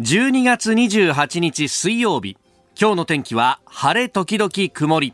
12月28日水曜日。今日の天気は晴れ時々曇り。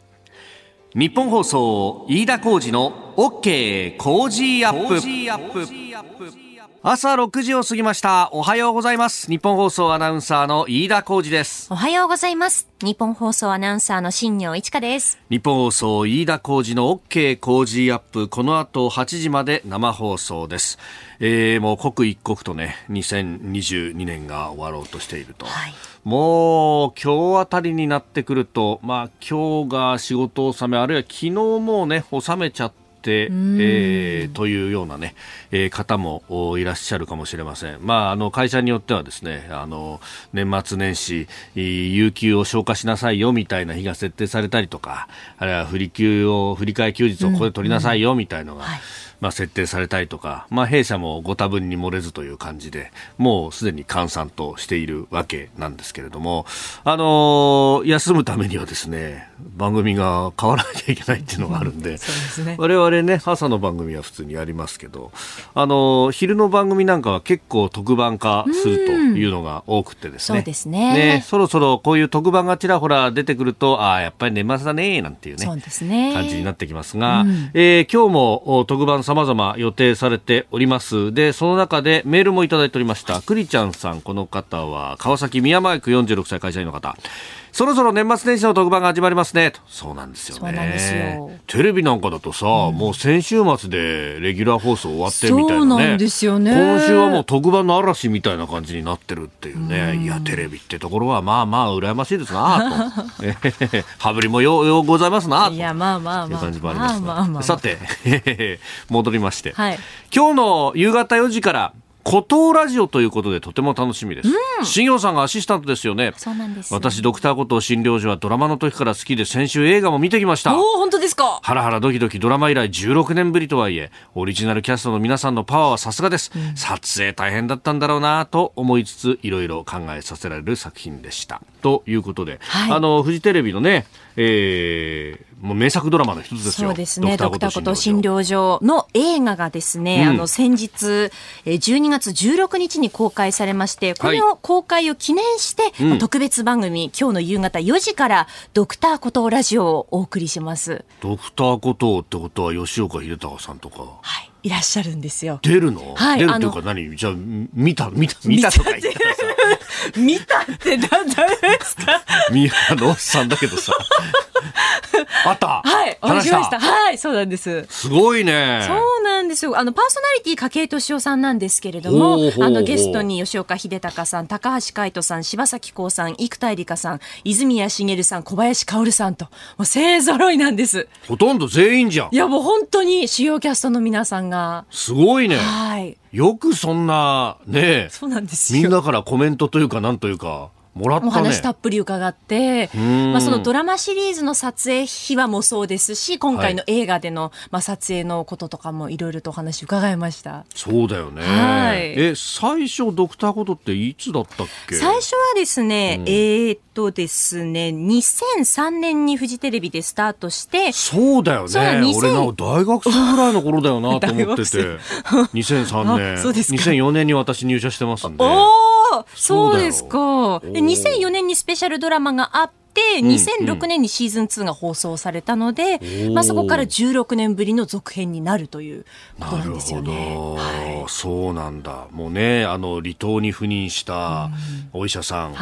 日本放送飯田浩二の OK 工事アップ。朝6時を過ぎました。おはようございます。日本放送アナウンサーの飯田浩二です。おはようございます。日本放送アナウンサーの新業一華です。日本放送飯田浩二の OK 工事アップ。この後8時まで生放送です。えー、もう刻一刻とね2022年が終わろうとしていると、はい、もう今日あたりになってくるとまあ今日が仕事納めあるいは昨日もね納めちゃって、えー、というようなね、えー、方もいらっしゃるかもしれません。まあ、あの、会社によってはですね、あの、年末年始、有給を消化しなさいよみたいな日が設定されたりとか、あるいは振り休を、振り替え休日をここで取りなさいよみたいのが、うんうんはい。まあ、設定されたりとか、まあ、弊社もご多分に漏れずという感じで、もうすでに閑散としているわけなんですけれども、あのー、休むためにはですね、番組が変わらなきゃいけないっていうのがあるんで、うん、ね、我々ね、朝の番組は普通にやりますけど、あのー、昼の番組なんかは結構特番化するというのが多くてですね、そうですねねそろそろこういう特番がちらほら出てくると、ああ、やっぱり年末だね、なんていうね、ね感じになってきますが、うん、えー、今日も特番様々予定されております。で、その中でメールもいただいておりました。くりちゃんさん、この方は川崎宮前区46歳会社員の方。そろそろ年末年始の特番が始まりますね。そうなんですよね。テレビなんかだとさ、うん、もう先週末でレギュラー放送終わってみたいなね。そうなんですよね。今週はもう特番の嵐みたいな感じになってるっていうね。うん、いや、テレビってところはまあまあ羨ましいですなと。羽振りもようようございますなと。いや、まあまあまあ。ますが。まあまあまあ、さて、戻りまして。はい、今日の夕方4時から、孤島ラジオということでとても楽しみです。うん、新業さんがアシスタントですよね。そうなんです。私、ドクターこと診療所はドラマの時から好きで先週映画も見てきました。お本当ですか？ハラハラドキドキドラマ以来16年ぶりとはいえ、オリジナルキャストの皆さんのパワーはさすがです。うん、撮影大変だったんだろうなと思いつつ、いろいろ考えさせられる作品でした。ということで、はい、あの、フジテレビのね、えー、もう名作ドラマの一つですよ。そうですね。ドクターこと診療所の映画がですね、うん、あの先日12月16日に公開されまして、この公開を記念して、はい、特別番組、今日の夕方4時からドクターことラジオをお送りします。ドクターことってことは吉岡秀隆さんとか？はい。いらっしゃるんですよ。出るの、はい、出るっていうか何？じゃあ、見た、見た、見たとか言って見たって何ですか？ミラのおっさんだけどさ。あったはい、お話しました。はい、そうなんです。すごいね。そうなんですよ。あの、パーソナリティ、筧敏夫さんなんですけれども、あの、ゲストに吉岡秀隆さん、高橋海人さん、柴咲コウさん、生田絵梨花さん、泉谷しげるさん、小林薫さんと、もう勢揃いなんです。ほとんど全員じゃん。いや、もう本当に主要キャストの皆さんが。すごいね。はい。よくそんな、ねそうなんですみんなからコメントというか、なんというか、もらった、ね、お話たっぷり伺って、まあ、そのドラマシリーズの撮影秘話もそうですし、今回の映画での、はい、まあ、撮影のこととかもいろいろとお話伺いました。そうだよね。はい。え、最初ドクターことっていつだったっけ？最初はですね、うん、えー、っとですね、2003年にフジテレビでスタートして、そうだよね。俺な大学生ぐらいの頃だよなと思ってて、2003年。そうですか。2004年に私入社してますんで。おそうですか。で2004年にスペシャルドラマがあって、2006年にシーズン2が放送されたので、うん、まあ、そこから16年ぶりの続編になるということなんですよね。はい、そうなんだ。もうね、あの離島に赴任したお医者さん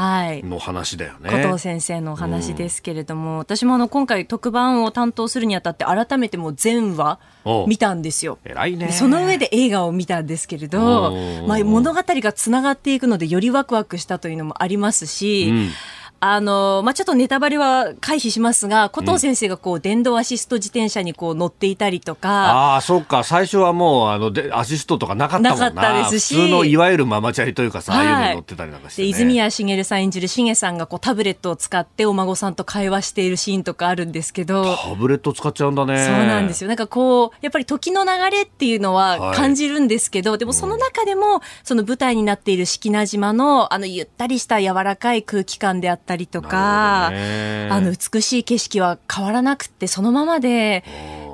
の話だよね。はい、古藤先生のお話ですけれども、うん、私もあの今回特番を担当するにあたって改めてもう全話見たんですよ。偉いね。その上で映画を見たんですけれど、まあ、物語がつながっていくのでよりワクワクしたというのもありますし、うんあの、まあ、ちょっとネタバレは回避しますが、古藤先生がこう、電動アシスト自転車にこう乗っていたりとか。ああ、そっか。最初はもう、あの、で、アシストとかなかったもんな。なかったですし。普通のいわゆるママチャリというかさ、はい、ああいうの乗ってたりなんかして、ね、泉谷しげるさん演じるしげさんがこう、タブレットを使ってお孫さんと会話しているシーンとかあるんですけど。タブレット使っちゃうんだね。そうなんですよ。なんかこう、やっぱり時の流れっていうのは感じるんですけど、はい、でもその中でも、その舞台になっている式名島の、あの、ゆったりした柔らかい空気感であったりとか、あの美しい景色は変わらなくてそのままで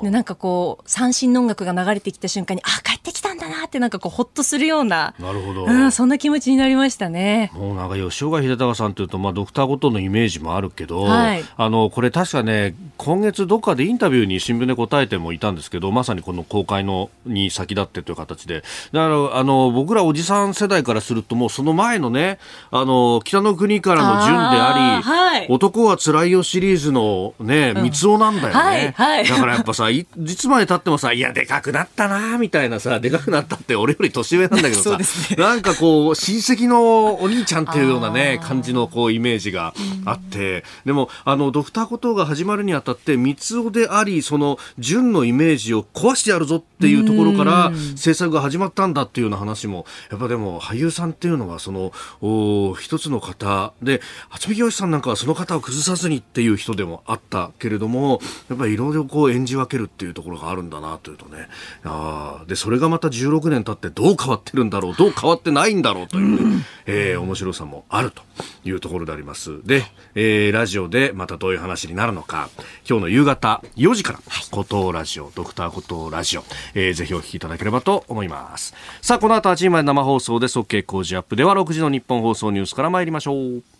でなんかこう三振の音楽が流れてきた瞬間にあ帰ってきたんだだなってなんかこうほっとするようななるほど、うん、そんな気持ちになりましたね。もうなんか吉岡秀隆さんというと、まあ、ドクターごとのイメージもあるけど、はい、あのこれ確かね今月どっかでインタビューに新聞で答えてもいたんですけどまさにこの公開のに先立ってという形で。だからあの僕らおじさん世代からするともうその前のねあの北の国からの順であり、はい、男はつらいよシリーズのね三つ男なんだよね、はいはい、だからやっぱさいつまでたってもさいやでかくなったなみたいなさでかくなったって俺より年上なんだけどさ、ね、なんかこう親戚のお兄ちゃんっていうようなね感じのこうイメージがあって、でもあのドクターコトーが始まるにあたって三つ男でありその純のイメージを壊してやるぞっていうところから制作が始まったんだっていうような話もやっぱでも俳優さんっていうのはそのお一つの方で渥美清さんなんかはその方を崩さずにっていう人でもあったけれどもやっぱりいろいろこう演じ分けるっていうところがあるんだなというとね。あでそれがまた16年経ってどう変わってるんだろうどう変わってないんだろうという、えー、面白さもあるというところであります。で、えー、ラジオでまたどういう話になるのか。今日の夕方4時から「古藤ラジオ」ドクター古藤ラジオ、えー、ぜひお聞きいただければと思います。さあこの後8時まで生放送で OK 工事アップでは6時の日本放送ニュースから参りましょう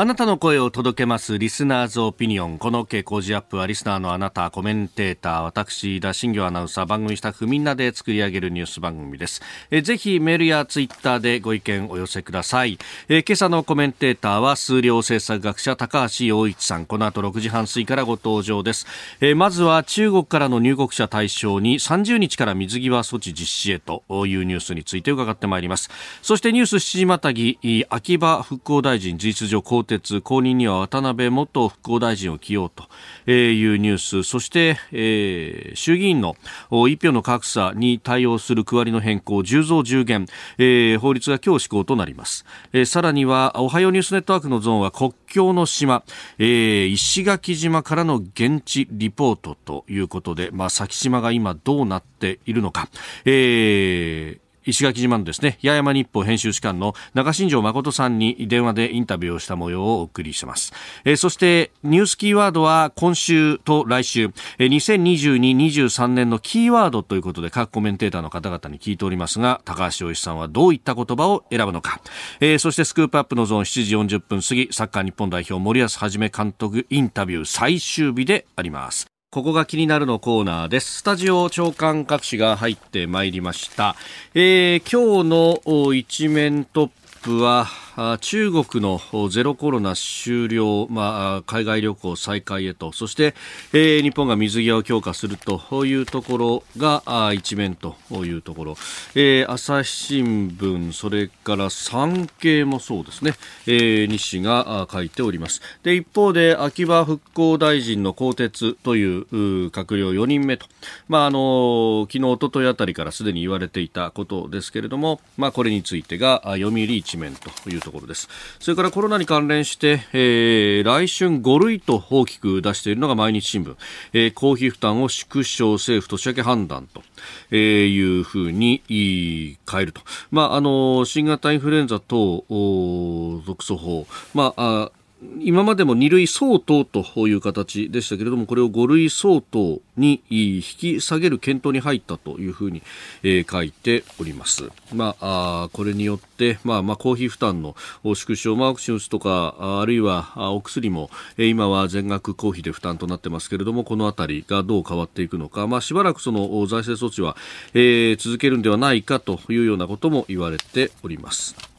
あなたの声を届けますリスナーズオピニオン。この傾向ジアップはリスナーのあなた、コメンテーター、私、田新業アナウンサー、番組スタッフみんなで作り上げるニュース番組です。えぜひメールやツイッターでご意見お寄せください。え今朝のコメンテーターは数量政策学者高橋洋一さん。この後6時半過ぎからご登場です。えまずは中国からの入国者対象に30日から水際措置実施へというニュースについて伺ってまいります。そしてニュース7時またぎ、秋葉復興大臣事実上迭後任には渡辺元復興大臣を起用というニュース。そして、えー、衆議院の一票の格差に対応する区割りの変更10増10減、えー、法律が今日施行となります、えー、さらにはおはようニュースネットワークのゾーンは国境の島、えー、石垣島からの現地リポートということで、まあ、先島が今どうなっているのか、えー石垣島のですね八重山日報編集士官の中新庄誠さんに電話でインタビューをした模様をお送りします、えー、そしてニュースキーワードは今週と来週、えー、2022-23年のキーワードということで各コメンテーターの方々に聞いておりますが高橋洋一さんはどういった言葉を選ぶのか、えー、そしてスクープアップのゾーン7時40分過ぎサッカー日本代表森保一監督インタビュー最終日であります。ここが気になるのコーナーです。スタジオ長官各紙が入ってまいりました。えー、今日の一面トップは、中国のゼロコロナ終了、まあ、海外旅行再開へと、そして、えー、日本が水際を強化するというところが一面というところ、えー、朝日新聞、それから産経もそうですね、えー、日誌が書いております。で、一方で、秋葉復興大臣の更迭という閣僚4人目と、まあ、あの、昨日、おとといあたりからすでに言われていたことですけれども、まあ、これについてが読売一面というところ。ところです。それからコロナに関連して、えー、来春5類と大きく出しているのが毎日新聞、えー、公費負担を縮小政府年明け判断と、えー、いうふうに変えると、まあ、あの新型インフルエンザ等続訴法、まあ今までも2類相当という形でしたけれどもこれを5類相当に引き下げる検討に入ったというふうに、え、書いております。まあ、これによって、まあ、まあ、公費負担の縮小、ワクチン打つとか、あるいはお薬も、え、今は全額公費で負担となってますけれども、このあたりがどう変わっていくのか、まあ、しばらくその財政措置は、え、続けるんではないかというようなことも言われております。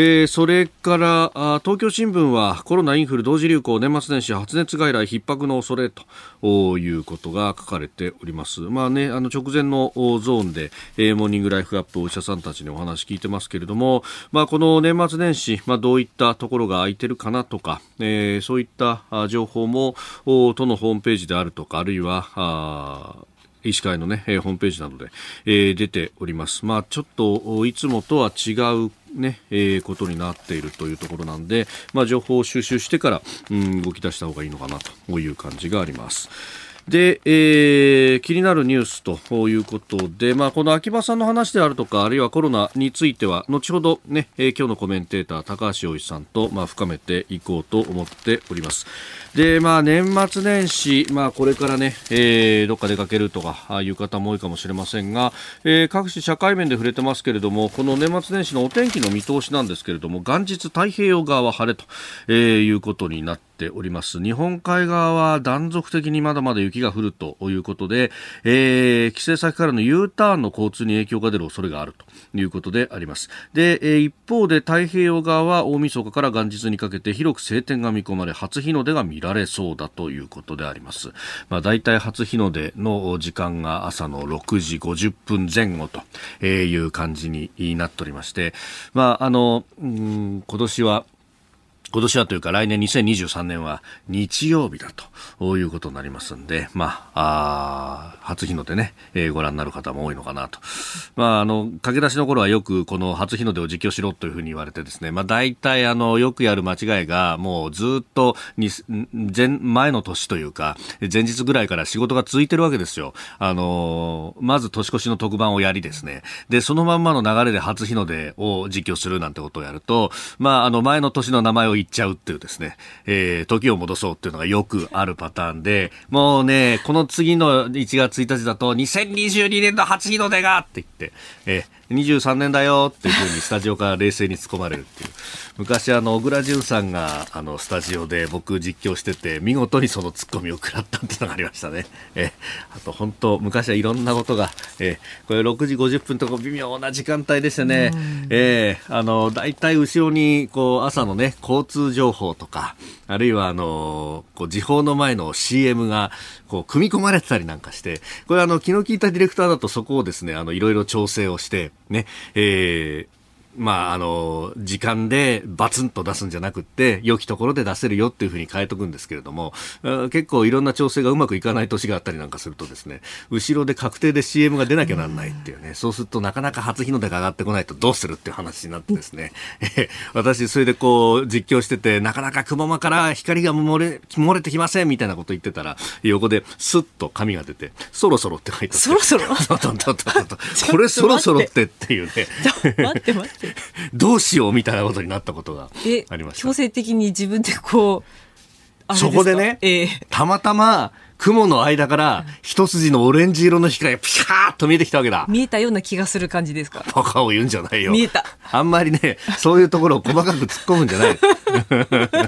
えー、それからあ東京新聞はコロナインフル同時流行年末年始発熱外来逼迫の恐れということが書かれております。まあね、あの直前のゾーンで、えー、モーニングライフアップお医者さんたちにお話聞いてますけれども、まあこの年末年始、まあどういったところが空いてるかなとか、えー、そういった情報も都のホームページであるとか、あるいは医師会のね、えー、ホームページなどで、えー、出ております。まあ、ちょっといつもとは違うね、えー、ことになっているというところなんで、まあ、情報を収集してから、うん、動き出した方がいいのかなという感じがあります。で、えー、気になるニュースということで、まあ、この秋葉さんの話であるとか、あるいはコロナについては、後ほどね、えー、今日のコメンテーター、高橋洋一さんと、まあ、深めていこうと思っております。で、まあ、年末年始、まあ、これからね、えー、どっか出かけるとかいう方も多いかもしれませんが、えー、各種社会面で触れてますけれども、この年末年始のお天気の見通しなんですけれども、元日太平洋側は晴れと、えー、いうことになってております。日本海側は断続的にまだまだ雪が降るということで、えー、帰省先からの U ターンの交通に影響が出る恐れがあるということであります。で、えー、一方で太平洋側は大晦日から元日にかけて広く晴天が見込まれ初日の出が見られそうだということであります、まあ、大体初日の出の時間が朝の6時50分前後という感じになっておりまして、まあ、あの、うん、今年は今年はというか来年2023年は日曜日だということになりますんで、まあ、あ初日の出ね、えー、ご覧になる方も多いのかなと。まあ、あの、駆け出しの頃はよくこの初日の出を実況しろというふうに言われてですね、まあ大体あの、よくやる間違いがもうずっとに前、前の年というか、前日ぐらいから仕事が続いてるわけですよ。あの、まず年越しの特番をやりですね。で、そのまんまの流れで初日の出を実況するなんてことをやると、まあ、あの、前の年の名前を行っちゃうっていうですね、えー、時を戻そうっていうのがよくあるパターンで、もうね、この次の1月1日だと、2022年の初日の出がって言って、えー、23年だよっていうふうにスタジオから冷静に突っ込まれるっていう。昔あの小倉淳さんがあのスタジオで僕実況してて見事にそのツッコミを食らったっていうのがありましたね。えあと本当昔はいろんなことが、えこれ6時50分とか微妙な時間帯でしたね。えー、あの大体後ろにこう朝のね交通情報とかあるいはあのこう時報の前の CM がこう組み込まれてたりなんかしてこれあの気の利いたディレクターだとそこをですねあのいろいろ調整をしてね、えーまあ、あの、時間でバツンと出すんじゃなくって、良きところで出せるよっていうふうに変えとくんですけれども、結構いろんな調整がうまくいかない年があったりなんかするとですね、後ろで確定で CM が出なきゃなんないっていうね、そうするとなかなか初日の出が上がってこないとどうするっていう話になってですね、私それでこう実況してて、なかなか雲間から光が漏れ、漏れてきませんみたいなこと言ってたら、横でスッと紙が出て、そろそろって書いてあって。そろそろ？これそろそろってっていうね。待って待って。どうしようみたいなことになったことがありました。強制的に自分でこう、そこでね、えー、たまたま、雲の間から一筋のオレンジ色の光がピシャーッと見えてきたわけだ。見えたような気がする感じですか？バカを言うんじゃないよ。見えた。あんまりね、そういうところを細かく突っ込むんじゃない。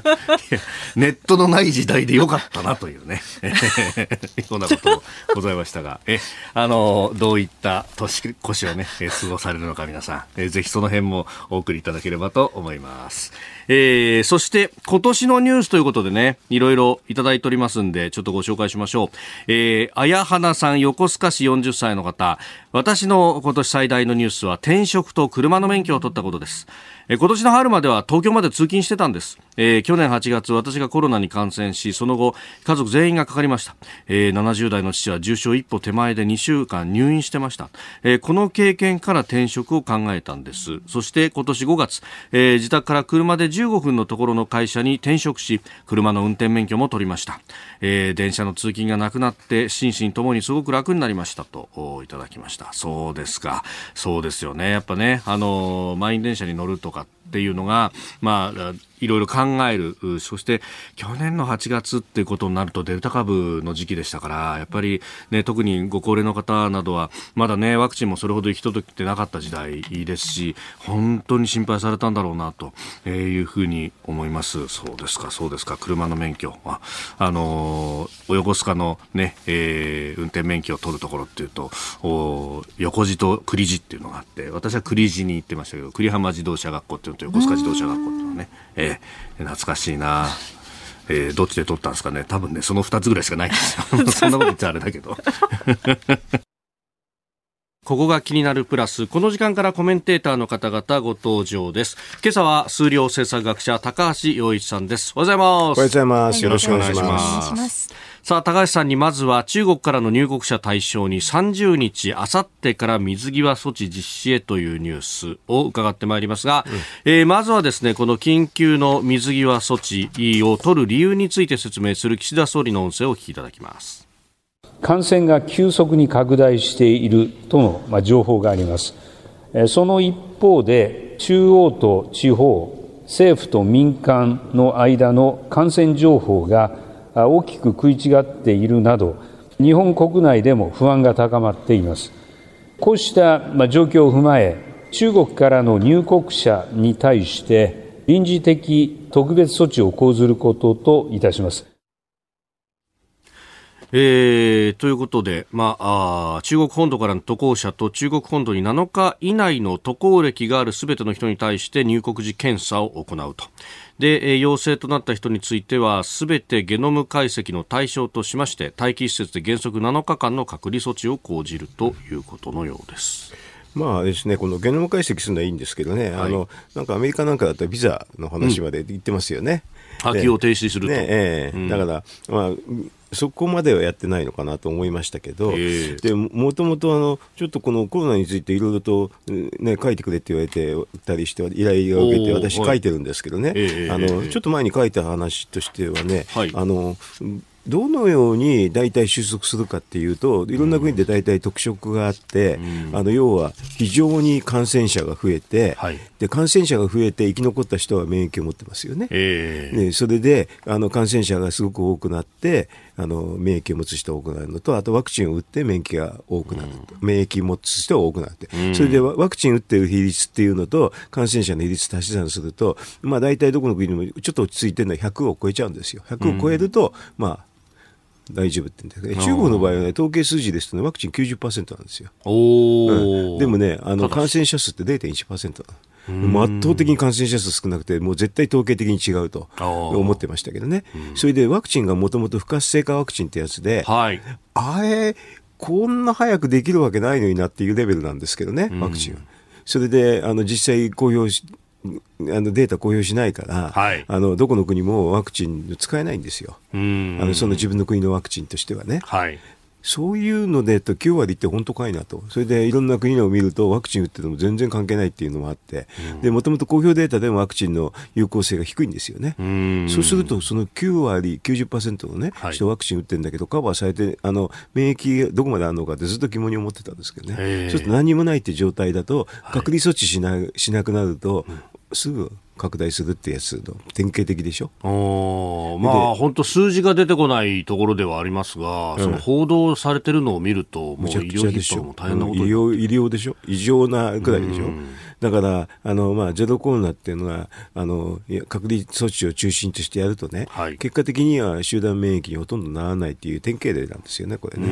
ネットのない時代でよかったなというね、ようなこともございましたが、え、あの、どういった年越しをね、過ごされるのか皆さん、えぜひその辺もお送りいただければと思います。えー、そして今年のニュースということでね、いろいろいただいておりますんで、ちょっとご紹介しましょう。えー、あやはなさん、横須賀市40歳の方、私の今年最大のニュースは転職と車の免許を取ったことです。え今年の春までは東京まで通勤してたんです、えー、去年8月私がコロナに感染しその後家族全員がかかりました、えー、70代の父は重症一歩手前で2週間入院してました、えー、この経験から転職を考えたんです。そして今年5月、え、自宅から車で15分のところの会社に転職し車の運転免許も取りました、え、電車の通勤がなくなって心身ともにすごく楽になりましたといただきました。そうですかそうですよねやっぱねあの満員電車に乗るとかっていうのが、まあ、いろいろ考える。そして、去年の8月っていうことになるとデルタ株の時期でしたから、やっぱりね、特にご高齢の方などは、まだね、ワクチンもそれほど行き届いてなかった時代ですし、本当に心配されたんだろうな、というふうに思います。そうですか、そうですか、車の免許。あ、あのー、横須賀のね、えー、運転免許を取るところっていうと、お横地と栗地っていうのがあって、私は栗地に行ってましたけど、栗浜自動車学校っていうのと横須賀自動車学校っていうのはね、えーー、懐かしいな。えー、どっちで撮ったんですかね多分ねその2つぐらいしかないんですよ そんなこと言っちゃあれだけど ここが気になるプラス。この時間からコメンテーターの方々ご登場です。今朝は数量政策学者高橋洋一さんです。おはようございます。おはようございます。よろしくお願いします。さあ、高橋さんにまずは中国からの入国者対象に30日、あさってから水際措置実施へというニュースを伺ってまいりますが、うん、えー、まずはですね、この緊急の水際措置を取る理由について説明する岸田総理の音声をお聞きいただきます。感染が急速に拡大しているとの、まあ、情報があります。その一方で、中央と地方、政府と民間の間の感染情報が大きく食い違っているなど、日本国内でも不安が高まっています。こうした状況を踏まえ、中国からの入国者に対して臨時的特別措置を講ずることといたします。えー、ということで、まあ、あ中国本土からの渡航者と中国本土に7日以内の渡航歴があるすべての人に対して入国時検査を行うと。で、陽性となった人については、すべてゲノム解析の対象としまして、待機施設で原則7日間の隔離措置を講じるということのようです。まあですね、このゲノム解析するのはいいんですけどね、はい、あのなんかアメリカなんかだったらビザの話まで言ってますよね。うん、破棄を停止すると。ねえー、うん、だから、まあ、そこまではやってないのかなと思いましたけど、でもともとあのちょっとこのコロナについていろいろと、ね、書いてくれって言われてたりして依頼を受けて私書いてるんですけどね、あのちょっと前に書いた話としてはね、はい、あのどのように大体収束するかっていうと、いろんな国で大体特色があって、うん、あの要は非常に感染者が増えて、はい、で感染者が増えて生き残った人は免疫を持ってますよね。えー、ねそれであの感染者がすごく多くなって、あの免疫を持つ人が多くなるのと、あとワクチンを打って免疫が多くなると、うん、免疫を持つ人が多くなって、うん、それでワクチン打ってる比率っていうのと、感染者の比率足し算すると、まあ大体どこの国でもちょっと落ち着いてるのは100を超えちゃうんですよ。100を超えると、まあ大丈夫って言うんだけど、中国の場合はね、統計数字ですとね、ワクチン90%なんですよ。おうん、でもね、あの感染者数って0.1%な圧倒的に感染者数少なくて、もう絶対統計的に違うと思ってましたけどね。それでワクチンがもともと不活性化ワクチンってやつで、はい、あれ、こんな早くできるわけないのになっていうレベルなんですけどね、ワクチンは。それで、あの、実際公表し、あのデータ公表しないから、はい、あのどこの国もワクチン使えないんですよ、あのその自分の国のワクチンとしてはね。はいそういうのでと9割って本当かいなと、それでいろんな国のを見ると、ワクチン打ってても全然関係ないっていうのもあって、もともと公表データでもワクチンの有効性が低いんですよね。うそうすると、その9割、90%のね、はい、人ワクチン打ってるんだけど、カバーされて、あの免疫どこまであるのかってずっと疑問に思ってたんですけどね、ちょっと何もないって状態だと、隔離措置しなしなくなると、すぐ拡大するってやつの典型的でしょ？おまあ本当数字が出てこないところではありますが、うん、その報道されてるのを見るともう医療逼迫も大変なこと、医療医療でしょ？異常なくらいでしょ、うんだから、あの、まあ、ゼロコロナっていうのは、あの、隔離措置を中心としてやるとね、はい、結果的には集団免疫にほとんどならないっていう典型例なんですよね、これね。え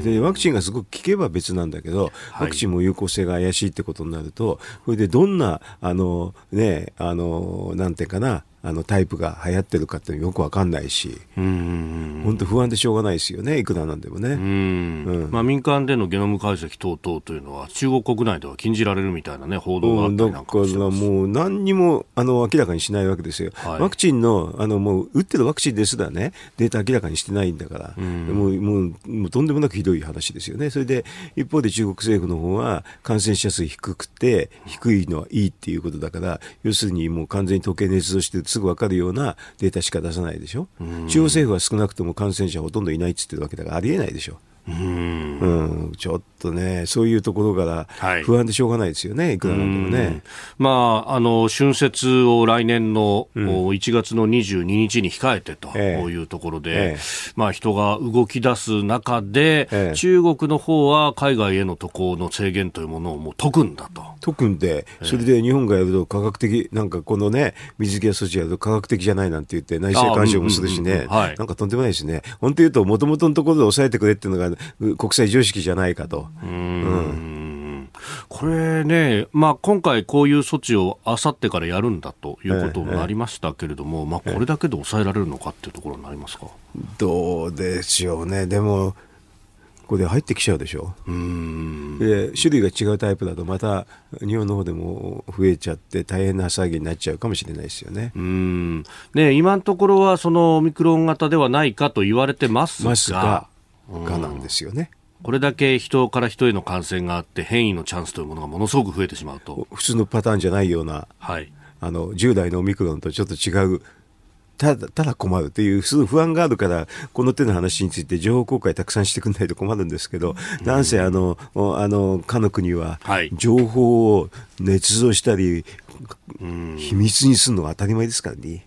ー、でワクチンがすごく効けば別なんだけど、ワクチンも有効性が怪しいってことになると、それでどんな、あの、ね、あの、なんていうかな、あのタイプが流行ってるかってよくわかんないし、本当不安でしょうがないですよね、いくらなんでもね。うん。まあ、民間でのゲノム解析等々というのは、中国国内では禁じられるみたいな、ね、報道があったりなんかだからもう、何にもあの明らかにしないわけですよ、はい、ワクチンのあのもう打ってるワクチンですらね、データ明らかにしてないんだから、うもうもうもうとんでもなくひどい話ですよね、それで一方で中国政府の方は、感染者数低くて、低いのはいいっていうことだから、要するにもう完全に統計捏造して、すぐ分かるようなデータしか出さないでしょ、中央政府は少なくとも感染者ほとんどいないって言ってるわけだから、ありえないでしょ。うん、ちょっとね、そういうところから不安でしょうがないですよね、はい、いくらなんでもね。まあ、あの春節を来年の1月の22日に控えてというところで、ええ。まあ、人が動き出す中で、え、中国の方は海外への渡航の制限というものをもう解くんだと。解くんで、それで日本がやると科学的、なんかこのね、水際措置やると科学的じゃないなんて言って、内政干渉もするしね、なんかとんでもないですね。本当言うと、もともとのところで抑えてくれっていうのが国際常識じゃないかと。うん。これね、まあ、今回、こういう措置をあさってからやるんだということになりましたけれども、ええ、まあ、これだけで抑えられるのかっていうところになりますか？どうでしょうね、でも、ここで入ってきちゃうでしょ？うで種類が違うタイプだとまた日本の方でも増えちゃって大変な騒ぎになっちゃうかもしれないですよね。うん。ね今のところはそのオミクロン型ではないかと言われてますがますががなんですよね。これだけ人から人への感染があって変異のチャンスというものがものすごく増えてしまうと。普通のパターンじゃないような、はい、あの従来のオミクロンとちょっと違うただただ困るというすぐ不安があるからこの手の話について情報公開たくさんしてくれないと困るんですけど、なんせあのあのかの国は情報を捏造したり、秘密にするのが当たり前ですからね。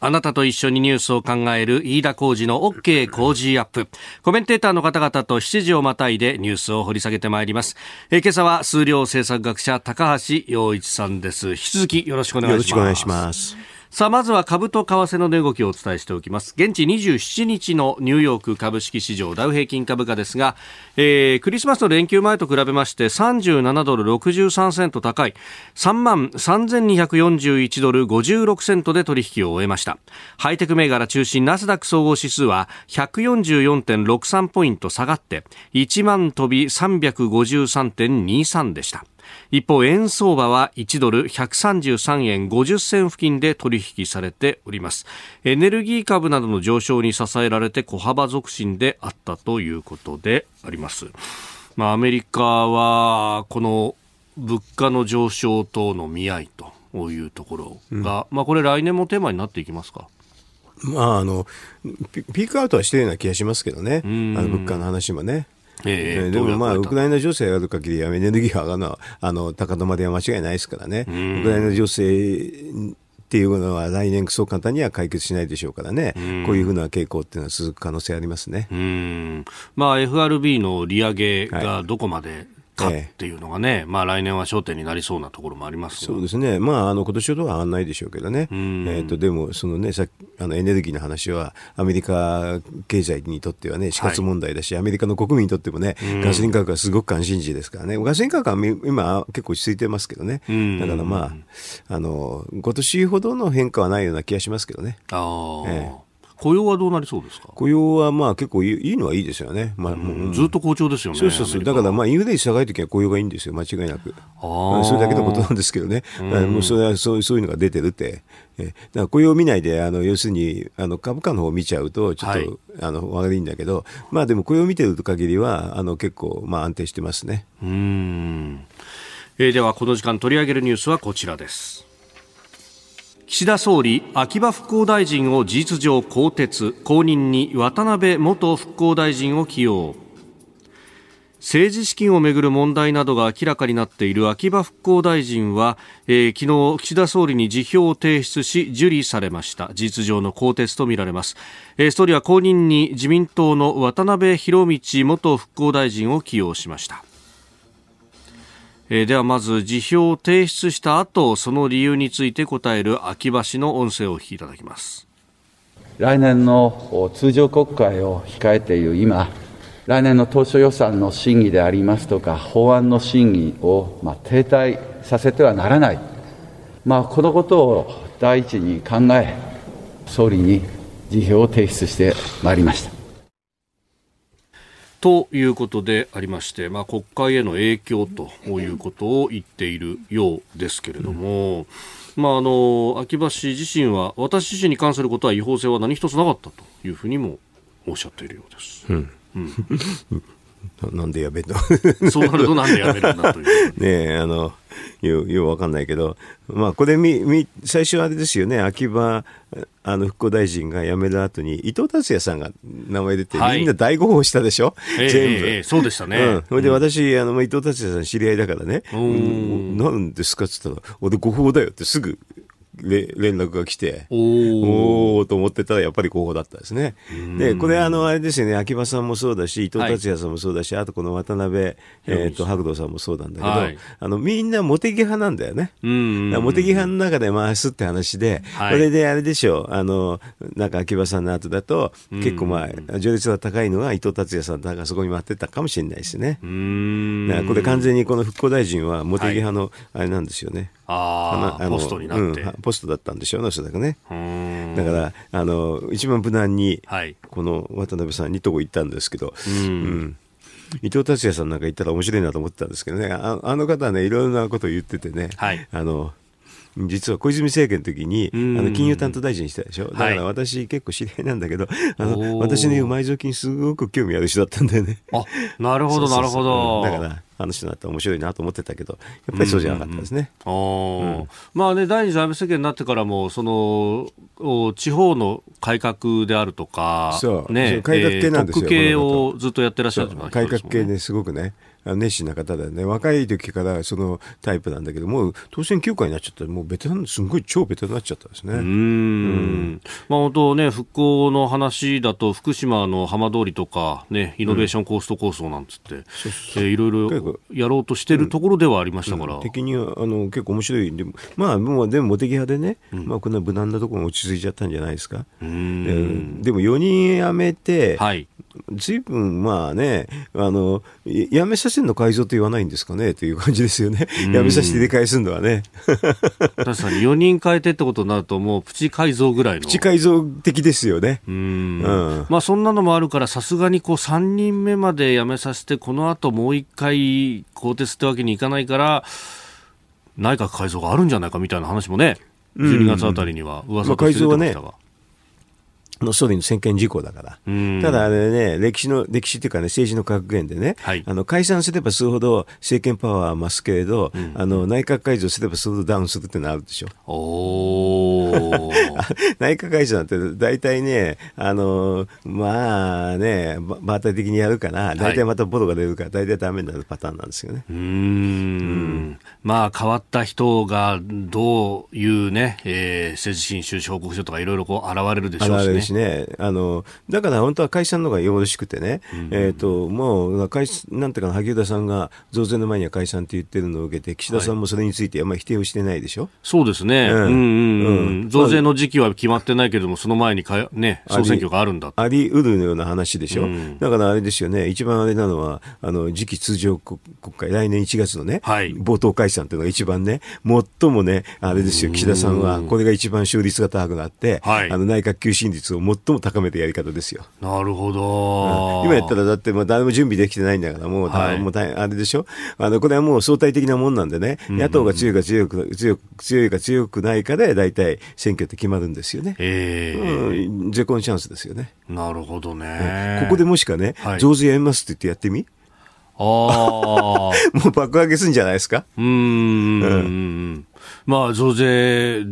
あなたと一緒にニュースを考える飯田浩二の OK 工事アップ。コメンテーターの方々と7時をまたいでニュースを掘り下げてまいります。えー、今朝は数量政策学者高橋洋一さんです。引き続きよろしくお願いします。よろしくお願いします。さあ、まずは株と為替の値動きをお伝えしておきます。現地27日のニューヨーク株式市場ダウ平均株価ですが、えー、クリスマスの連休前と比べまして37ドル63セント高い3万3241ドル56セントで取引を終えました。ハイテク銘柄中心ナスダック総合指数は144.63ポイント下がって1万飛び353.23でした。一方円相場は1ドル133円50銭付近で取引されております。エネルギー株などの上昇に支えられて小幅続伸であったということであります。まあアメリカはこの物価の上昇等の見合いというところが、うん、まあこれ来年もテーマになっていきますか？まあ、あのピークアウトはしてるような気がしますけどね、あの物価の話もね。えー、でもまあ、ウクライナ情勢がある限りエネルギーが上がるのはあの高止まりは間違いないですからね、ウクライナ情勢っていうのは来年そう簡単には解決しないでしょうからね、こういうふうな傾向っていうのは続く可能性ありますね。まあ、FRB の利上げがどこまで、かっていうのがね、ええ、まあ来年は焦点になりそうなところもありますそうですね、まあ、あの今年ほどは上がらないでしょうけどね、えーと、でもその、ね、さあのエネルギーの話は、アメリカ経済にとってはね、死活問題だし、はい、アメリカの国民にとってもね、ガソリン価格はすごく関心事ですからね、ガソリン価格は今、結構落ち着いてますけどね、だからまあ、あの今年ほどの変化はないような気がしますけどね。あええ雇用はどうなりそうですか？雇用はまあ結構いいのはいいですよね、まあ、うずっと好調ですよね。そうそうそう。だからまあインフレ率高い時は雇用がいいんですよ、間違いなく。あそれだけのことなんですけどね、もうそれはそうそういうのが出てるって。えだから雇用を見ないであの要するにあの株価の方を見ちゃうとちょっと、はい、あの悪いんだけど、まあ、でも雇用を見てる限りはあの結構まあ安定してますね。うん、えー、ではこの時間取り上げるニュースはこちらです。岸田総理秋葉復興大臣を事実上更迭後任に渡辺元復興大臣を起用。政治資金をめぐる問題などが明らかになっている秋葉復興大臣は、えー、昨日岸田総理に辞表を提出し受理されました。事実上の更迭とみられます、えー、総理は後任に自民党の渡辺博道元復興大臣を起用しました。えー、ではまず辞表を提出した後その理由について答える秋葉氏の音声をお聞きいただきます。来年の通常国会を控えている今来年の当初予算の審議でありますとか法案の審議を、まあ、停滞させてはならない、まあ、このことを第一に考え総理に辞表を提出してまいりました。ということでありまして、まあ、国会への影響ということを言っているようですけれども、まあ、あの秋葉氏自身は私自身に関することは違法性は何一つなかったというふうにもおっしゃっているようです。うんうんなんでやめるの？そうなるとなんでやめるんだという。ねえ、あの、よう、ようわかんないけど、まあ、これみ、み、最初はあれですよね、秋葉、あの、復興大臣が辞める後に、伊藤達也さんが名前出て、はい、みんな大誤報したでしょ、えー、全部、えー、そうでしたね。うん。それで私、あの、伊藤達也さん知り合いだからね、うん、なんですかって言ったら、俺誤報だよってすぐ連絡が来て、おおと思ってたら、やっぱり候補だったですね。で、これ、あの、あれですよね、秋葉さんもそうだし、伊藤達也さんもそうだし、はい、あとこの渡辺、えっ、ー、と、白道さんもそうなんだけど、はい、あの、みんな茂木派なんだよね。茂木派の中で回すって話で、はい、これであれでしょう、あの、なんか秋葉さんの後だと、結構まあ、序列が高いのが伊藤達也さんだからそこに回ってたかもしれないですね。だからこれ完全にこの復興大臣は茂木派のあれなんですよね。ああポストになって、うん、ポストだったんでしょうね、おそらくね。だから、あの、一番無難に、この渡辺さんにとこ行ったんですけど、うん、伊藤達也さんなんか言ったら面白いなと思ってたんですけどね、ああの方はね、いろんなことを言っててね、はい、あの、実は小泉政権の時に、あの金融担当大臣してたでしょ、だから私、結構知り合いなんだけど、あの私の言う埋蔵金、すごく興味ある人だったんだよね。あなるほど、なるほど。だからあの人だったら面白いなと思ってたけど、やっぱりそうじゃなかったですね。うん。うん。うん、まあね、第二次安倍政権になってからも、その地方の改革であるとか、そう。ね、改革系なんですよ、特系をずっとやってらっしゃる、ね、改革系ね、すごくね。熱心な方だよね。若い時からそのタイプなんだけどもう当選9回になっちゃったもうベテランすごい超ベテランになっちゃったですね。うん、まあ本当ね復興の話だと福島の浜通りとかねイノベーションコースト構想なんつって、うんえー、いろいろやろうとしてるところではありましたから、うん、的にはあの結構面白い。でまあもうでも茂木派でね、まあこんな無難なところが落ち着いちゃったんじゃないですか。うん。でも4人辞めて、はい、ずいぶんまあねあの辞めさせるの改造と言わないんですかねという感じですよね、辞めさせて入れ替えするのはね。確かに4人変えてってことになると、もうプチ改造ぐらいの。プチ改造的ですよね。うんうん、まあ、そんなのもあるから、さすがにこう3人目まで辞めさせて、この後もう一回更迭ってわけにいかないから、内閣改造があるんじゃないかみたいな話もね、12月あたりには噂として出てましたが。まあの総理の専権事項だから、ただあれね、歴史の、歴史っていうかね、政治の格言でね、はい、あの解散すればするほど政権パワーは増すけれど、うん、あの内閣改造すればするほどダウンするってのあるでしょ。お 内閣改造なんて大体ね、あのまあね、場当たり的にやるから、大体またボロが出るから、大体ダメになるパターンなんですよね。うんうん。まあ変わった人がどういうね、えー、政治信収支報告書とかいろいろこう現れるでしょうしね。しね。あの、だから本当は解散の方がよろしくてね、うん、えっ、ー、と、もう、解なんていうか萩生田さんが増税の前には解散って言ってるのを受けて、岸田さんもそれについてあんまり否定をしてないでしょ、はい、そうですね。うん、うん、うん。増税の時期は決まってないけれども、その前にかね、総選挙があるんだ。ありうるような話でしょ、うん、だからあれですよね、一番あれなのは、あの、次期通常国会、来年1月のね、はい、冒頭解散っていうのが一番ね、最もね、あれですよ、岸田さんは、これが一番勝率が高くなって、はい、あの内閣求心率を最も高めたやり方ですよ。なるほど。うん、今やったら、だってもう誰も準備できてないんだから、もう、はい、もうあれでしょ？あの、これはもう相対的なもんなんでね、野党が強いか強く、強く、強いか強くないかで、大体選挙って決まるんですよね。ええー、うん。絶好のチャンスですよね。なるほどね。ここでもしかね、はい、上手やりますって言ってやってみ？ああ。もう爆上げすんじゃないですか？うん。うんまあ、増税、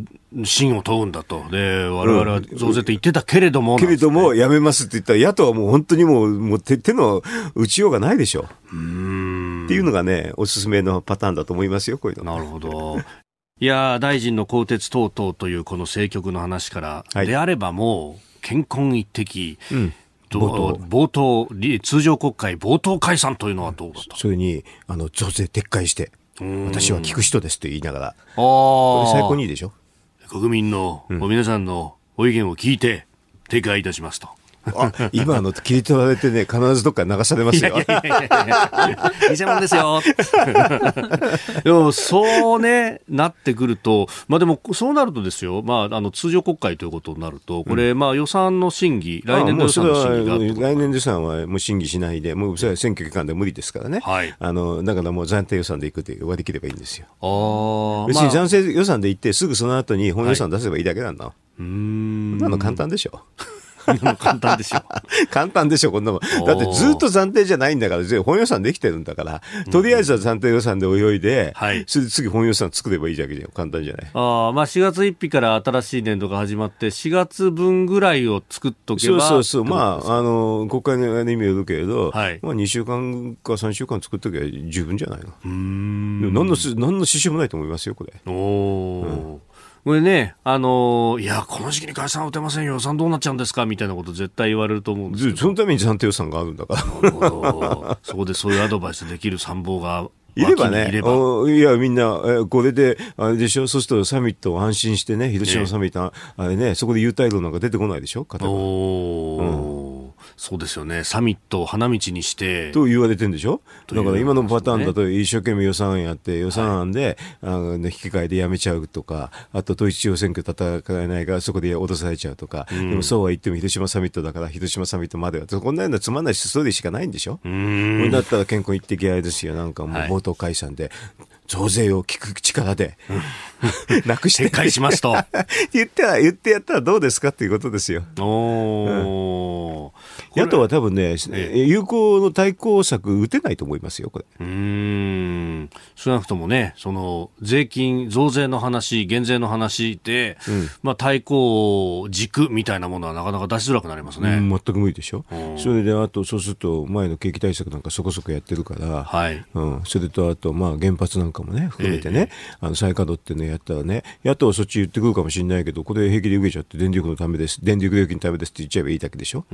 真を問うんだと。で、我々は増税と言ってたけれども、ね、けれども、やめますって言ったら、野党はもう本当にもう、もう手手の打ちようがないでしょ。うん。っていうのがね、おすすめのパターンだと思いますよ、こういうの。なるほど。いや大臣の更迭等々というこの政局の話から、はい、であればもう、健康一滴、うん冒頭冒頭通常国会冒頭解散というのはどうだとそれにあの増税撤回して私は聞く人ですと言いながらこれ最高にいいでしょ国民の、皆さんのお意見を聞いて撤回いたしますと。あ今の切り取られてね、必ずどっか流されますよ。偽物ですよ。でも、そうね、なってくると、まあでも、そうなるとですよ、まあ、あの、通常国会ということになると、これ、うん、まあ予算の審議、来年の予算の審議が来年予算はもう審議しないで、もうそれは選挙期間で無理ですからね。はい。あの、だからもう暫定予算でいくって割り切ればいいんですよ。ああ。別に暫定予算でいって、すぐその後に本予算出せばいいだけなんだ。はい、うん。なの簡単でしょ。簡単でしょ。簡単でしょ、こんなもん。だってずっと暫定じゃないんだから、本予算できてるんだから、とりあえずは暫定予算で泳いで、はい、それで次本予算作ればいいだけじゃん。簡単じゃない？あまあ4月1日から新しい年度が始まって、4月分ぐらいを作っとけばそうそうそう。まあ、あの、国会の意味をるけれど、はい、まあ2週間か3週間作っとけば十分じゃないの？うん。何の、何の支障もないと思いますよ、これ。おお。うんこれね、あのー、いや、この時期に解散打てませんよ、予算どうなっちゃうんですかみたいなこと絶対言われると思うんです。そのために暫定予算があるんだから。そこでそういうアドバイスできる参謀がいればね、いや、みんな、えこれで、あれでしょ、そうするとサミットを安心してね、広島サミット、あれね、そこで優待論なんか出てこないでしょ、方が。おうんそうですよね、サミットを花道にして。と言われてるんでしょ、だから今のパターンだと、一生懸命予算案やって、予算案で、はい、あの引き換えでやめちゃうとか、あと統一地方選挙戦えないから、そこで脅されちゃうとか、うん、でもそうは言っても広島サミットだから、広島サミットまでは、こんなようなつまんないストーリーしかないんでしょ、うん。だったら健康一滴あれですよ、なんかもう冒頭解散で。増税を聞く力で、なくして。撤回しますと。言って言ってやったらどうですかっていうことですよ。おうん、野党は多分ね、有効の対抗策打てないと思いますよ、これ。うん。少なくともね、その、税金、増税の話、減税の話で、うん、まあ対抗軸みたいなものはなかなか出しづらくなりますね。うん、全く無理でしょ。それで、あと、そうすると、前の景気対策なんかそこそこやってるから、はい。うん。それと、あと、まあ原発なんかかもね、含めてね、えー、あの再稼働っていうのやったらね、野党はそっち言ってくるかもしれないけど、これ平気で受けちゃって、電力のためです、電力料金のためですって言っちゃえばいいだけでしょ。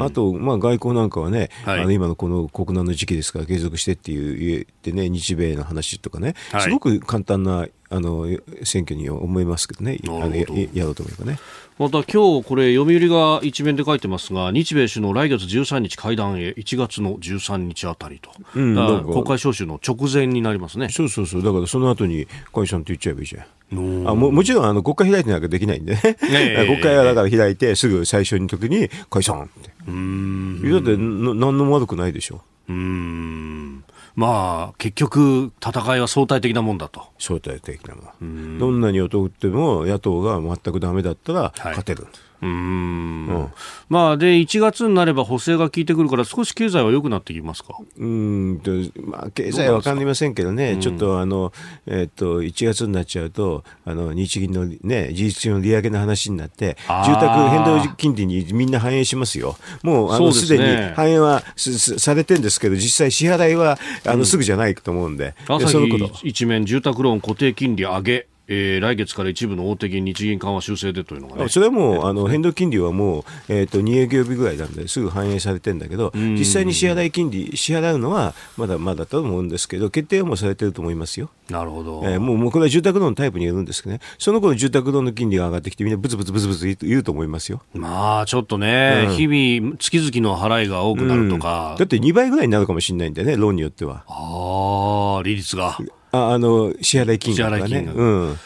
あと、まあ、外交なんかはね、はい、あの今のこの国難の時期ですから継続してっていう言ってね、日米の話とかね、すごく簡単なあの選挙に思いますけどね、あのやろうと思えばね。また今日これ読売が一面で書いてますが日米首脳来月13日会談へ1月の13日あたりと、うん、国会召集の直前になりますね。そうそうそう。だからその後に解散って言っちゃえばいいじゃん。あももちろんあの国会開いてなんかできないんでね、えー、国会はだから開いてすぐ最初の時に解散って。うん。だって何の悪くないでしょ。うんまあ、結局、戦いは相対的なもんだと。相対的なもの。どんなに劣っても野党が全くだめだったら勝てる。はいうん。うん。まあ、で1月になれば補正が効いてくるから少し経済は良くなってきますか？うん。と、まあ、経済は分かりませんけどね、ちょっとあの、えー、っと1月になっちゃうとあの日銀の、ね、事実上の利上げの話になって住宅変動金利にみんな反映しますよ、もうあのすで、ね、に反映はされてるんですけど実際支払いはあのすぐじゃないと思うんで、うん、朝日一面住宅ローン固定金利上げえー、来月から一部の大手銀、日銀緩和修正でというのが、ね、それはもう、あの変動金利はもう、えーと、2営業日ぐらいなんですぐ反映されてるんだけど、実際に支払い金利、支払うのはまだまだと思うんですけど、決定はもうされてると思いますよ。なるほど、えー、もうもうこれは住宅ローンのタイプによるんですけどね、その頃住宅ローンの金利が上がってきて、みんなぶつぶつぶつぶつ言うと思いますよ。まあ、ちょっとね、うん、日々、月々の払いが多くなるとか、うん、だって2倍ぐらいになるかもしれないんでね、ローンによっては。ああ、利率が。ああの支払い金額がね。うん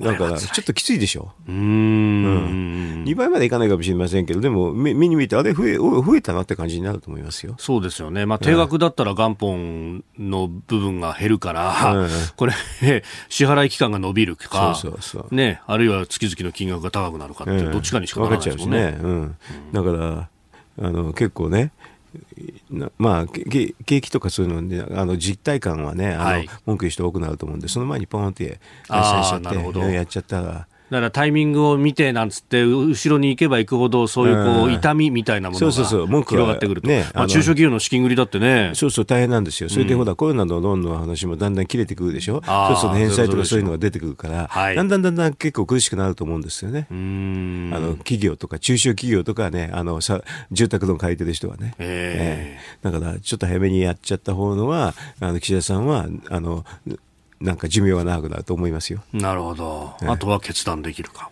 だから、ちょっときついでしょ？うんうん2倍までいかないかもしれませんけど、でも、目に見て、あれ増え、増えたなって感じになると思いますよ。そうですよね。まあ、定額だったら元本の部分が減るから、うん、これ、支払い期間が伸びるか、そうそうそうね、あるいは月々の金額が高くなるかって、どっちかにしかならないですもんね。ねうん、だから、あの、結構ね、まあ、景気とかそういうので、あの実体感はね、あの文句言う人多くなると思うんで、その前にポンって開催しちゃって、やっちゃったら。だからタイミングを見てなんつって、後ろに行けば行くほど、そういうこう痛みみたいなものが広がってくると、ねまあ、中小企業の資金繰りだってね、そうそう、大変なんですよ、それでほら、コロナのローンの話もだんだん切れてくるでしょ、そうすると返済とかそういうのが出てくるから、だんだんだんだん結構苦しくなると思うんですよね、あの企業とか、中小企業とかね、あのさ住宅ローン借りてる人はね、えー、だからちょっと早めにやっちゃった方のは、あの岸田さんはあのなんか寿命が長くなると思いますよ。なるほど。あとは決断できるか。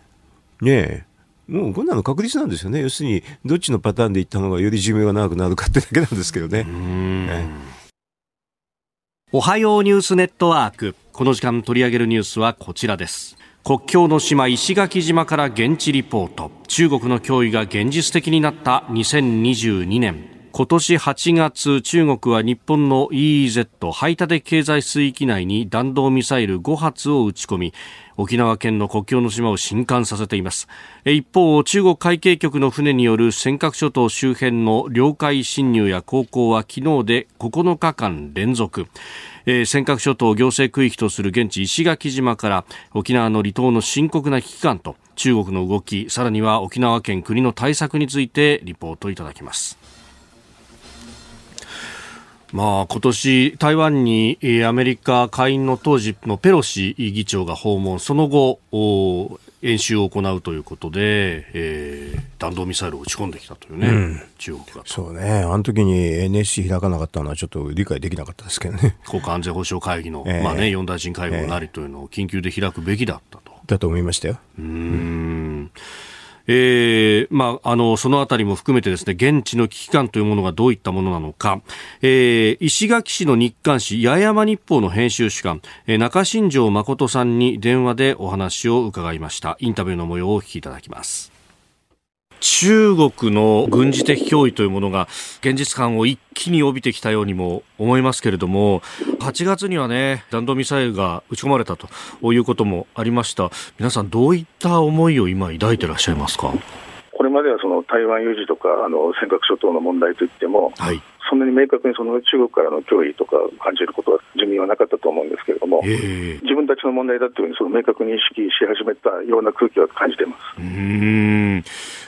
ねえ。もうこんなの確実なんですよね。要するに、どっちのパターンでいったのがより寿命が長くなるかってだけなんですけどね。おはようニュースネットワーク。この時間取り上げるニュースはこちらです。国境の島石垣島から現地リポート。中国の脅威が現実的になった2022年。今年8月中国は日本の EEZ 排他的経済水域内に弾道ミサイル5発を撃ち込み沖縄県の国境の島を震撼させています。一方中国海警局の船による尖閣諸島周辺の領海侵入や航行は昨日で9日間連続。えー、尖閣諸島行政区域とする現地石垣島から沖縄の離島の深刻な危機感と中国の動きさらには沖縄県国の対策についてリポートいただきます。まあ、今年台湾にアメリカ下院の当時のペロシ議長が訪問、その後、演習を行うということで、えー、弾道ミサイルを撃ち込んできたというね、うん、中国がそうね、あの時に NSC 開かなかったのはちょっと理解できなかったですけどね。国家安全保障会議の、えー、まあね、四大臣会合なりというのを緊急で開くべきだったと。だと思いましたよ。うん。えー、まあ、あの、そのあたりも含めてですね、現地の危機感というものがどういったものなのか、えー、石垣市の日刊紙、八重山日報の編集主幹、えー、中新城誠さんに電話でお話を伺いました。インタビューの模様をお聞きいただきます。中国の軍事的脅威というものが現実感を一気に帯びてきたようにも思いますけれども8月にはね弾道ミサイルが撃ち込まれたということもありました。皆さんどういった思いを今抱いていらっしゃいますか？これまではその台湾有事とかあの尖閣諸島の問題といっても、はい、そんなに明確にその中国からの脅威とか感じることは住民はなかったと思うんですけれども、えー、自分たちの問題だというふうにその明確に意識し始めたような空気は感じています。うん。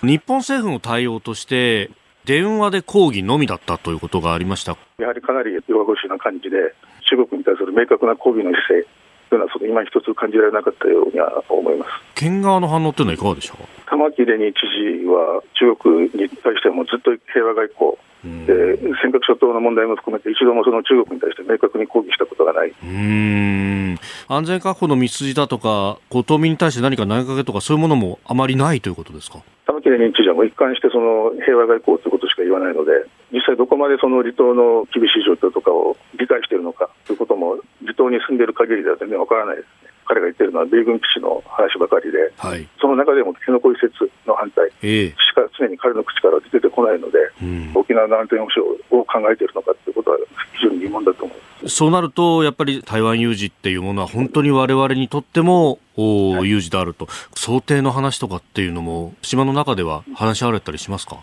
日本政府の対応として、電話で抗議のみだったということがありました。やはりかなり弱腰な感じで、中国に対する明確な抗議の姿勢というのは、その今一つ感じられなかったようには思います。県側の反応というのはいかがでしょう？玉城デニー知事は、中国に対してもずっと平和外交、で尖閣諸島の問題も含めて、一度もその中国に対して明確に抗議したことがない。うん。安全確保の道筋だとか、こう島民に対して何か投げかけとか、そういうものもあまりないということですか？玉城知事はもう一貫してその平和外交ということしか言わないので、実際どこまでその離島の厳しい状況とかを理解しているのかということも、離島に住んでいる限りでは全然わからないですね。彼が言ってるのは米軍基地の話ばかりで、はい、その中でも辺野古移設の反対しか常に彼の口から出てこないので、うん、沖縄の安全保障を考えているのかということは非常に疑問だと思いますそうなると、やっぱり台湾有事っていうものは本当にわれわれにとっても有事であると、想定の話とかっていうのも、島の中では話し合われたりしますか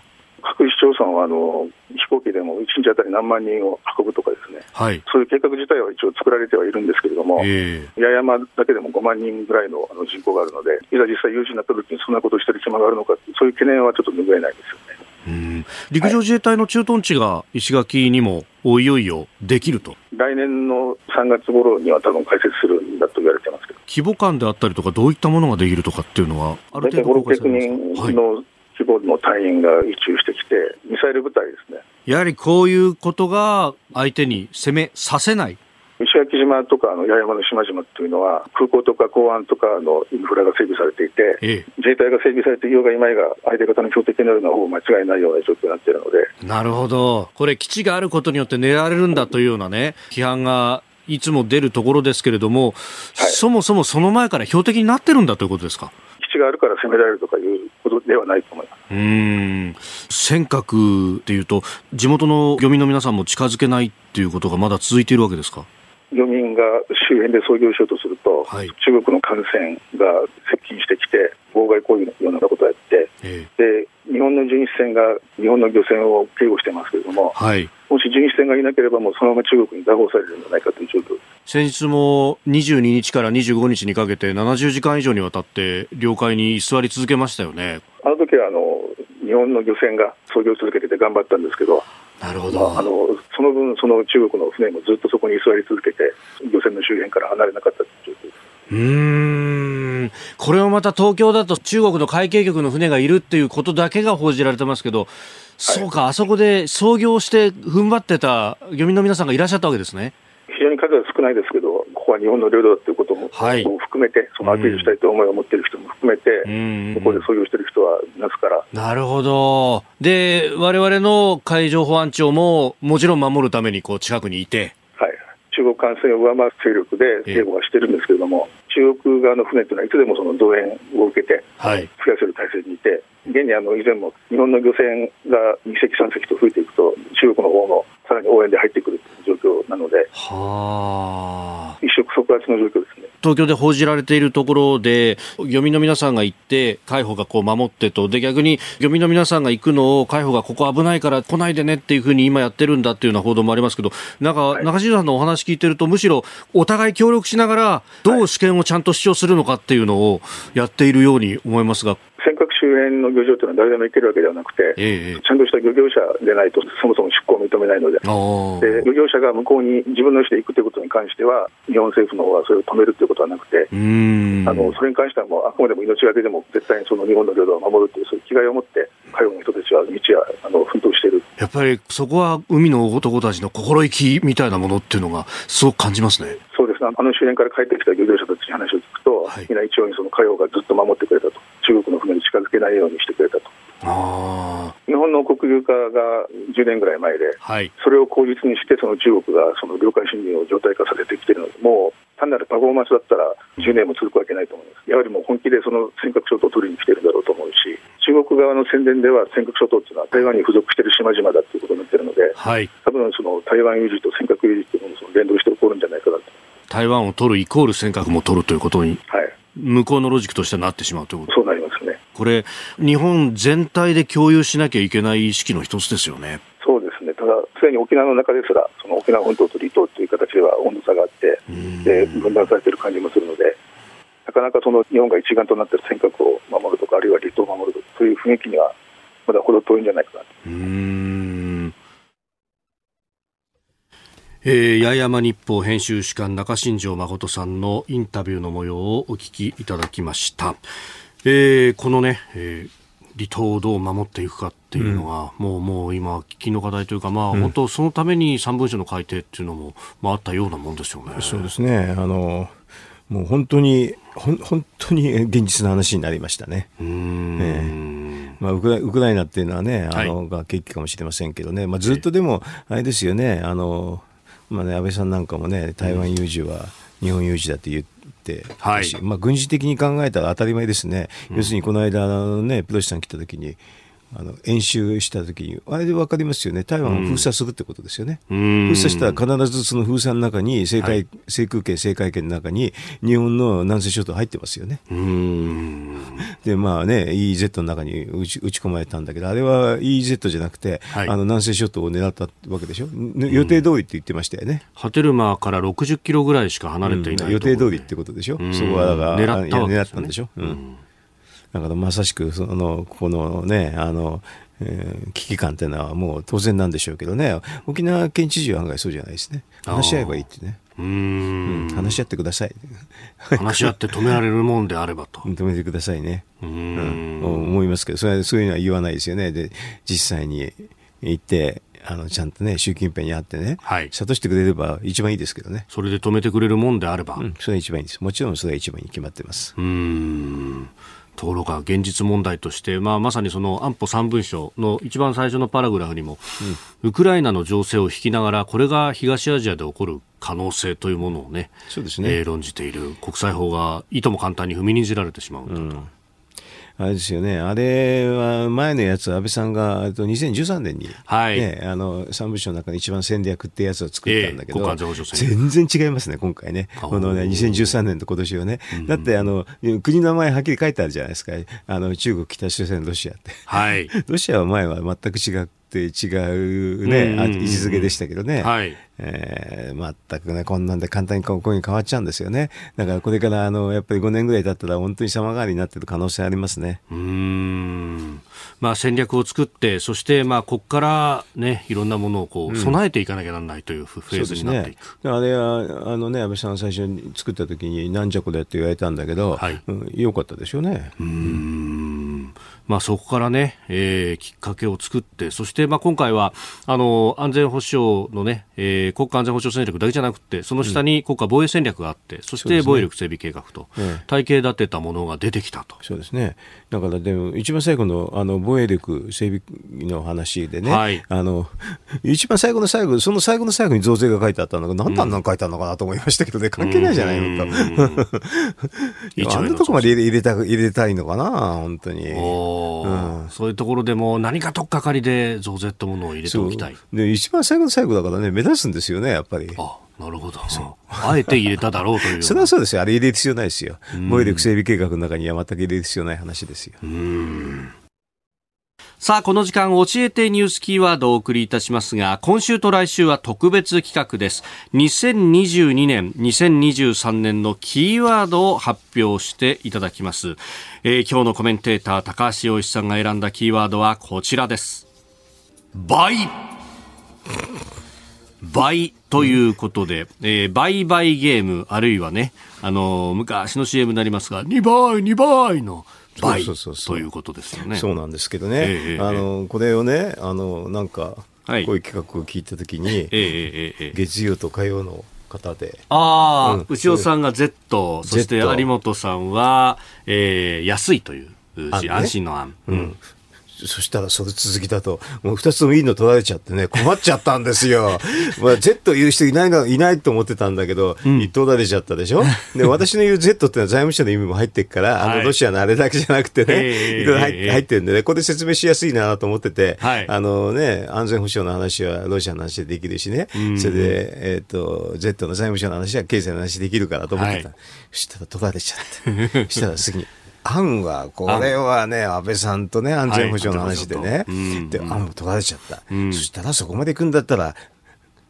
市町村はあの飛行機でも1日当たり何万人を運ぶとかですね、はい、そういう計画自体は一応作られてはいるんですけれども、えー、八重山だけでも5万人ぐらいのあの人口があるので、いざ実際有事になった時にそんなことをしてる暇があるのかそういう懸念はちょっと拭えないですよね。うん。陸上自衛隊の駐屯地が石垣にもいよいよできると。来年の3月頃には多分開設するんだと言われてますけど。規模感であったりとか、どういったものができるとかっていうのは、ある程度5、600人の規模の隊員が移住してきて、ミサイル部隊ですね。やはりこういうことが相手に攻めさせない。石垣島とかあの八重山の島々というのは、空港とか港湾とかのインフラが整備されていて、ええ、自衛隊が整備されていようがいまいが、相手方の標的になるのはほぼ間違いないような状況になっているので。なるほど。これ、基地があることによって狙われるんだというようなね、批判がいつも出るところですけれども、はい、そもそもその前から標的になってるんだということですか？地があるから攻められるとかいうことではないと思いますうん。尖閣っていうと、地元の漁民の皆さんも近づけないっていうことがまだ続いているわけですか？漁民が周辺で操業しようとすると、はい、中国の艦船が接近してきて、妨害行為のようなことをやって、えで日本の巡視船が日本の漁船を警護してますけれども、はい、もし巡視船がいなければ、もうそのまま中国に拿捕されるんじゃないかという状況。先日も22日から25日にかけて70時間以上にわたって領海に居座り続けましたよね。あの時はあの日本の漁船が操業を続けてて頑張ったんですけどなるほど、まあ、あのその分、その中国の船もずっとそこに居座り続けて漁船の周辺から離れなかったという。うんこれはまた東京だと中国の海警局の船がいるっていうことだけが報じられてますけど、そうか、あそこで操業して踏ん張ってた漁民の皆さんがいらっしゃったわけですね。非常に数は少ないですけど、ここは日本の領土だということも,、はい、含めて、そのアピールしたいという思いを持っている人も含めて、うん、ここで操業している人はいますから。なるほど。で、われわれの海上保安庁も、もちろん守るためにこう近くにいて。はい、中国艦船を上回る勢力で警護はしてるんですけれども、中国側の船というのはいつでもその動員を受けて、増やせる体制にいて、現にあの以前も日本の漁船が2隻、3隻と増えていくと、中国の方のさらに応援で入ってくる状況なので、は一触即発の状況ですね。東京で報じられているところで、漁民の皆さんが行って、海保がこう守ってと、で逆に漁民の皆さんが行くのを、海保がここ危ないから来ないでねっていうふうに今やってるんだっていうような報道もありますけど、なんか、はい、中島さんのお話聞いてると、むしろお互い協力しながら、どう主権をちゃんと主張するのかっていうのをやっているように思いますが。尖閣周辺の漁場というのは誰でも行けるわけではなくて、えー、ちゃんとした漁業者でないと、そもそも出港を認めないので、で漁業者が向こうに自分の意思で行くということに関しては、日本政府の方はそれを止めるということはなくて、あのそれに関してはもうあくまでも命がけでも絶対にその日本の領土を守るという、そういう気概を持って、海洋の人たちは道やあの奮闘している。やっぱりそこは海の男たちの心意気みたいなものっていうのが、すごく感じますね。そうですね、あの周辺から帰ってきた漁業者たちに話を聞くと、はい、みんな一応にその海洋がずっと守ってくれたと、中国の船に近づけないようにしてくれたと。あ日本の国有化が10年ぐらい前で、はい、それを口実にして、その中国がその領海侵入を常態化させてきているので、もう単なるパフォーマンスだったら10年も続くわけないと思います。やはりもう本気でその尖閣諸島を取りに来てるんだろうと思うし、中国側の宣伝では尖閣諸島っていうのは台湾に付属している島々だということになっているので、はい、多分その台湾有事と尖閣有事というものその連動して起こるんじゃないかなと。台湾を取るイコール尖閣も取るということに、はい、向こうのロジックとしてなってしまうということそうなりますね。これ、日本全体で共有しなきゃいけない意識の一つですよね。そうですね、ただ、すでに沖縄の中ですら、その沖縄本島と離島という形では温度差があって、で分断されている感じもするので、なかなかその日本が一丸となって尖閣を守るとか、あるいは離島を守るという雰囲気には、まだ程遠いんじゃないかなと。うんえー、八重山日報編集主幹中新庄誠さんのインタビューの模様をお聞きいただきました。えー、このね、えー離島をどう守っていくかっていうのが、うん、もうもう今、喫緊の課題というか、まあ、うん、本当、そのために3文書の改定っていうのも、まあ、あったようなもんですよね。そうですね。あのもう本当に、ほん本当に現実の話になりましたね。うん。えまあ、ウクラウクライナっていうのはね、あの、はい、が契機かもしれませんけどね、まあ、ずっとでも、あれですよね、あのまあね、安倍さんなんかもね、台湾有事は日本有事だと言って、はい、まあ、軍事的に考えたら当たり前ですね、うん、要するにこの間、ね、プロシさん来た時に、あの演習した時に、あれで分かりますよね、台湾を封鎖するってことですよね。うん、封鎖したら必ずその封鎖の中に、政界、はい、制空権、政界権の中に、日本の南西諸島入ってますよね。で、まあね、EEZ の中に打ち打ち込まれたんだけど、あれは EEZ じゃなくて、はい、あの南西諸島を狙ったわけでしょ？予定通りって言ってましたよね。波照間から60キロぐらいしか離れていない、予定通りってことでしょ？そこはだから、狙った、ね、狙ったんでしょ？うんだからまさしくそのこのねあの、えー、危機感というのはもう当然なんでしょうけどね。沖縄県知事は案外そうじゃないですね。話し合えばいいってね。うん、話し合ってください。話し合って止められるもんであればと。止めてくださいね。うん、思いますけどそれそういうのは言わないですよね。で実際に行ってあのちゃんとね、習近平に会ってね、はい、諭してくれれば一番いいですけどね。それで止めてくれるもんであれば。うん、それが一番いいです。もちろんそれが一番に決まってます。うん。ところが現実問題として、まあ、まさにその安保3文書の一番最初のパラグラフにも、うん、ウクライナの情勢を引きながらこれが東アジアで起こる可能性というものをねそうですね、えー、論じている国際法がいとも簡単に踏みにじられてしまうんだと。うんあれですよね、あれは前のやつ、安倍さんが2013年に、ね、はい、あの三部省の中で一番戦略ってやつを作ったんだけど、えー、全然違いますね、今回ね、このね2013年と今年はね、だってあの国の名前はっきり書いてあるじゃないですか、あの中国、北朝鮮、ロシアって。はい、ロシアは前は全く違って違うね、位置づけでしたけどね。はいえー、全くね、こんなんで簡単にここに変わっちゃうんですよね。だからこれからあの、やっぱり5年ぐらい経ったら本当に様変わりになってる可能性ありますね。うん。まあ戦略を作って、そしてまあここからね、いろんなものをこう、備えていかなきゃならないというフェーズになっていく。ね、あれは、あのね、安倍さん最初に作った時になんじゃこれって言われたんだけど、はい、うん、よかったでしょうね。うん。まあそこからね、えー、きっかけを作って、そしてまあ今回は、あの、安全保障のね、えーえー、国家安全保障戦略だけじゃなくて、その下に国家防衛戦略があって、うん、そして防衛力整備計画と、体系立てたものが出てきたと。そうですね。だからでも、一番最後のあの防衛力整備の話でね、はい、あの、一番最後の最後、その最後の最後に増税が書いてあったのが、何であんなの書いてあるのかなと思いましたけどね、関係ないじゃないのと。あんなとこまで入れた入れたいのかな、本当に、うん。そういうところでも何かとっかかりで増税ってものを入れておきたい。で、一番最後の最後だからね、目指すんですよね、やっぱり。あなるほど。あえて入れただろうという。それはそうですよ。あれ入れる必要ないですよ。防衛力整備計画の中には全く入れる必要ない話ですよ。さあ、この時間、教えてニュースキーワードをお送りいたしますが、今週と来週は特別企画です。2022年、2023年のキーワードを発表していただきます。えー、今日のコメンテーター、高橋洋一さんが選んだキーワードはこちらです。倍倍ということで、えー、倍倍ゲーム、あるいはね、あのー、昔の CM になりますが、2倍、2倍の倍そうそうそうということですよね。そうなんですけどね、えー、あのこれをねあのなんか、はい、こういう企画を聞いたときに、えー、月曜と火曜の方で。ああ、うん、牛尾さんが Z、そして有本さんは、えー、安いという。安心の案、うん、そしたらその続きだと、もう二つともいいの取られちゃってね、困っちゃったんですよ。まあ、Z 言う人いないの、いないと思ってたんだけど、うん、取られちゃったでしょ？で、私の言う Z ってのは財務省の意味も入ってるから、はい、あの、ロシアのあれだけじゃなくてね、いろいろ入ってるんでね、ここで説明しやすいなと思ってて、はい、あのね、安全保障の話はロシアの話でできるしね、うん、それで、えっ、ー、と、Z の財務省の話は経済の話できるからと思ってた。はい、そしたら取られちゃって。そしたら次に。案は、これはね、安倍さんとね、安全保障の話でね、で、案を取られちゃった。そしたらそこまで行くんだったら、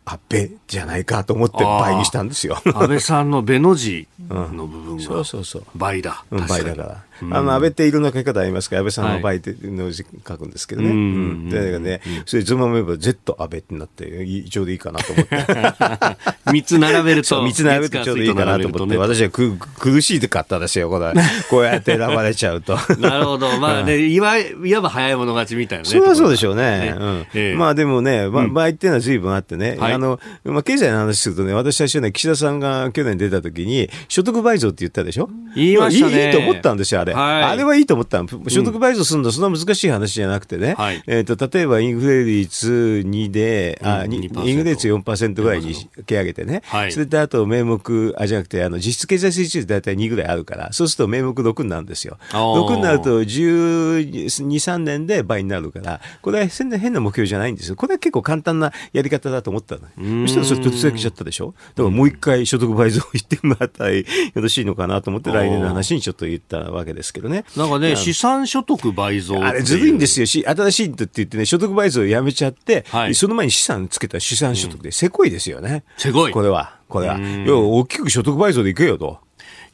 安倍じゃないかと思って倍にしたんですよ。安倍さんのベの字の部分が、そうそうそう。倍だ。倍だから。あの安倍っていろんな書き方ありますから、安倍さんの倍っての字書くんですけどね。うん。で、ね、それずまめば Z 安倍ってなって、ちょうどいいかなと思って。三つ並べると。三つ並べるとちょうどいいかなと思って、私はく苦しいかったですよ、これ。こうやって選ばれちゃうと。なるほど。まあね、いわいわば早い者勝ちみたいなね。それはそうでしょうね。まあでもね、倍っていうのは随分あってね、あの、まあ経済の話するとね、私最初ね、岸田さんが去年出た時に、所得倍増って言ったでしょ？言いましたね。いいと思ったんですよ、あれ。あれはいいと思った所得倍増するの、そんな難しい話じゃなくてね、はい、えーと、例えばインフレ率2で、あインフレ率4%ぐらいに引き上げてね、はい、それとあと名目、あじゃなくて、あの実質経済成長率大体2ぐらいあるから、そうすると名目6になるんですよ。6になると12、3年で倍になるから、これは変な目標じゃないんですよ。これは結構簡単なやり方だと思ったの。そしたらそれ突然来ちゃったでしょ？だからもう一回所得倍増言ってもらったらよろしいのかなと思って来年の話にちょっと言ったわけですけどね。なんかね、資産所得倍増あれずるいんですよし、新しいって言ってね、所得倍増をやめちゃって、はい、その前に資産つけた資産所得で、せこいですよね。せこい。これは。これは。要は大きく所得倍増でいけよと。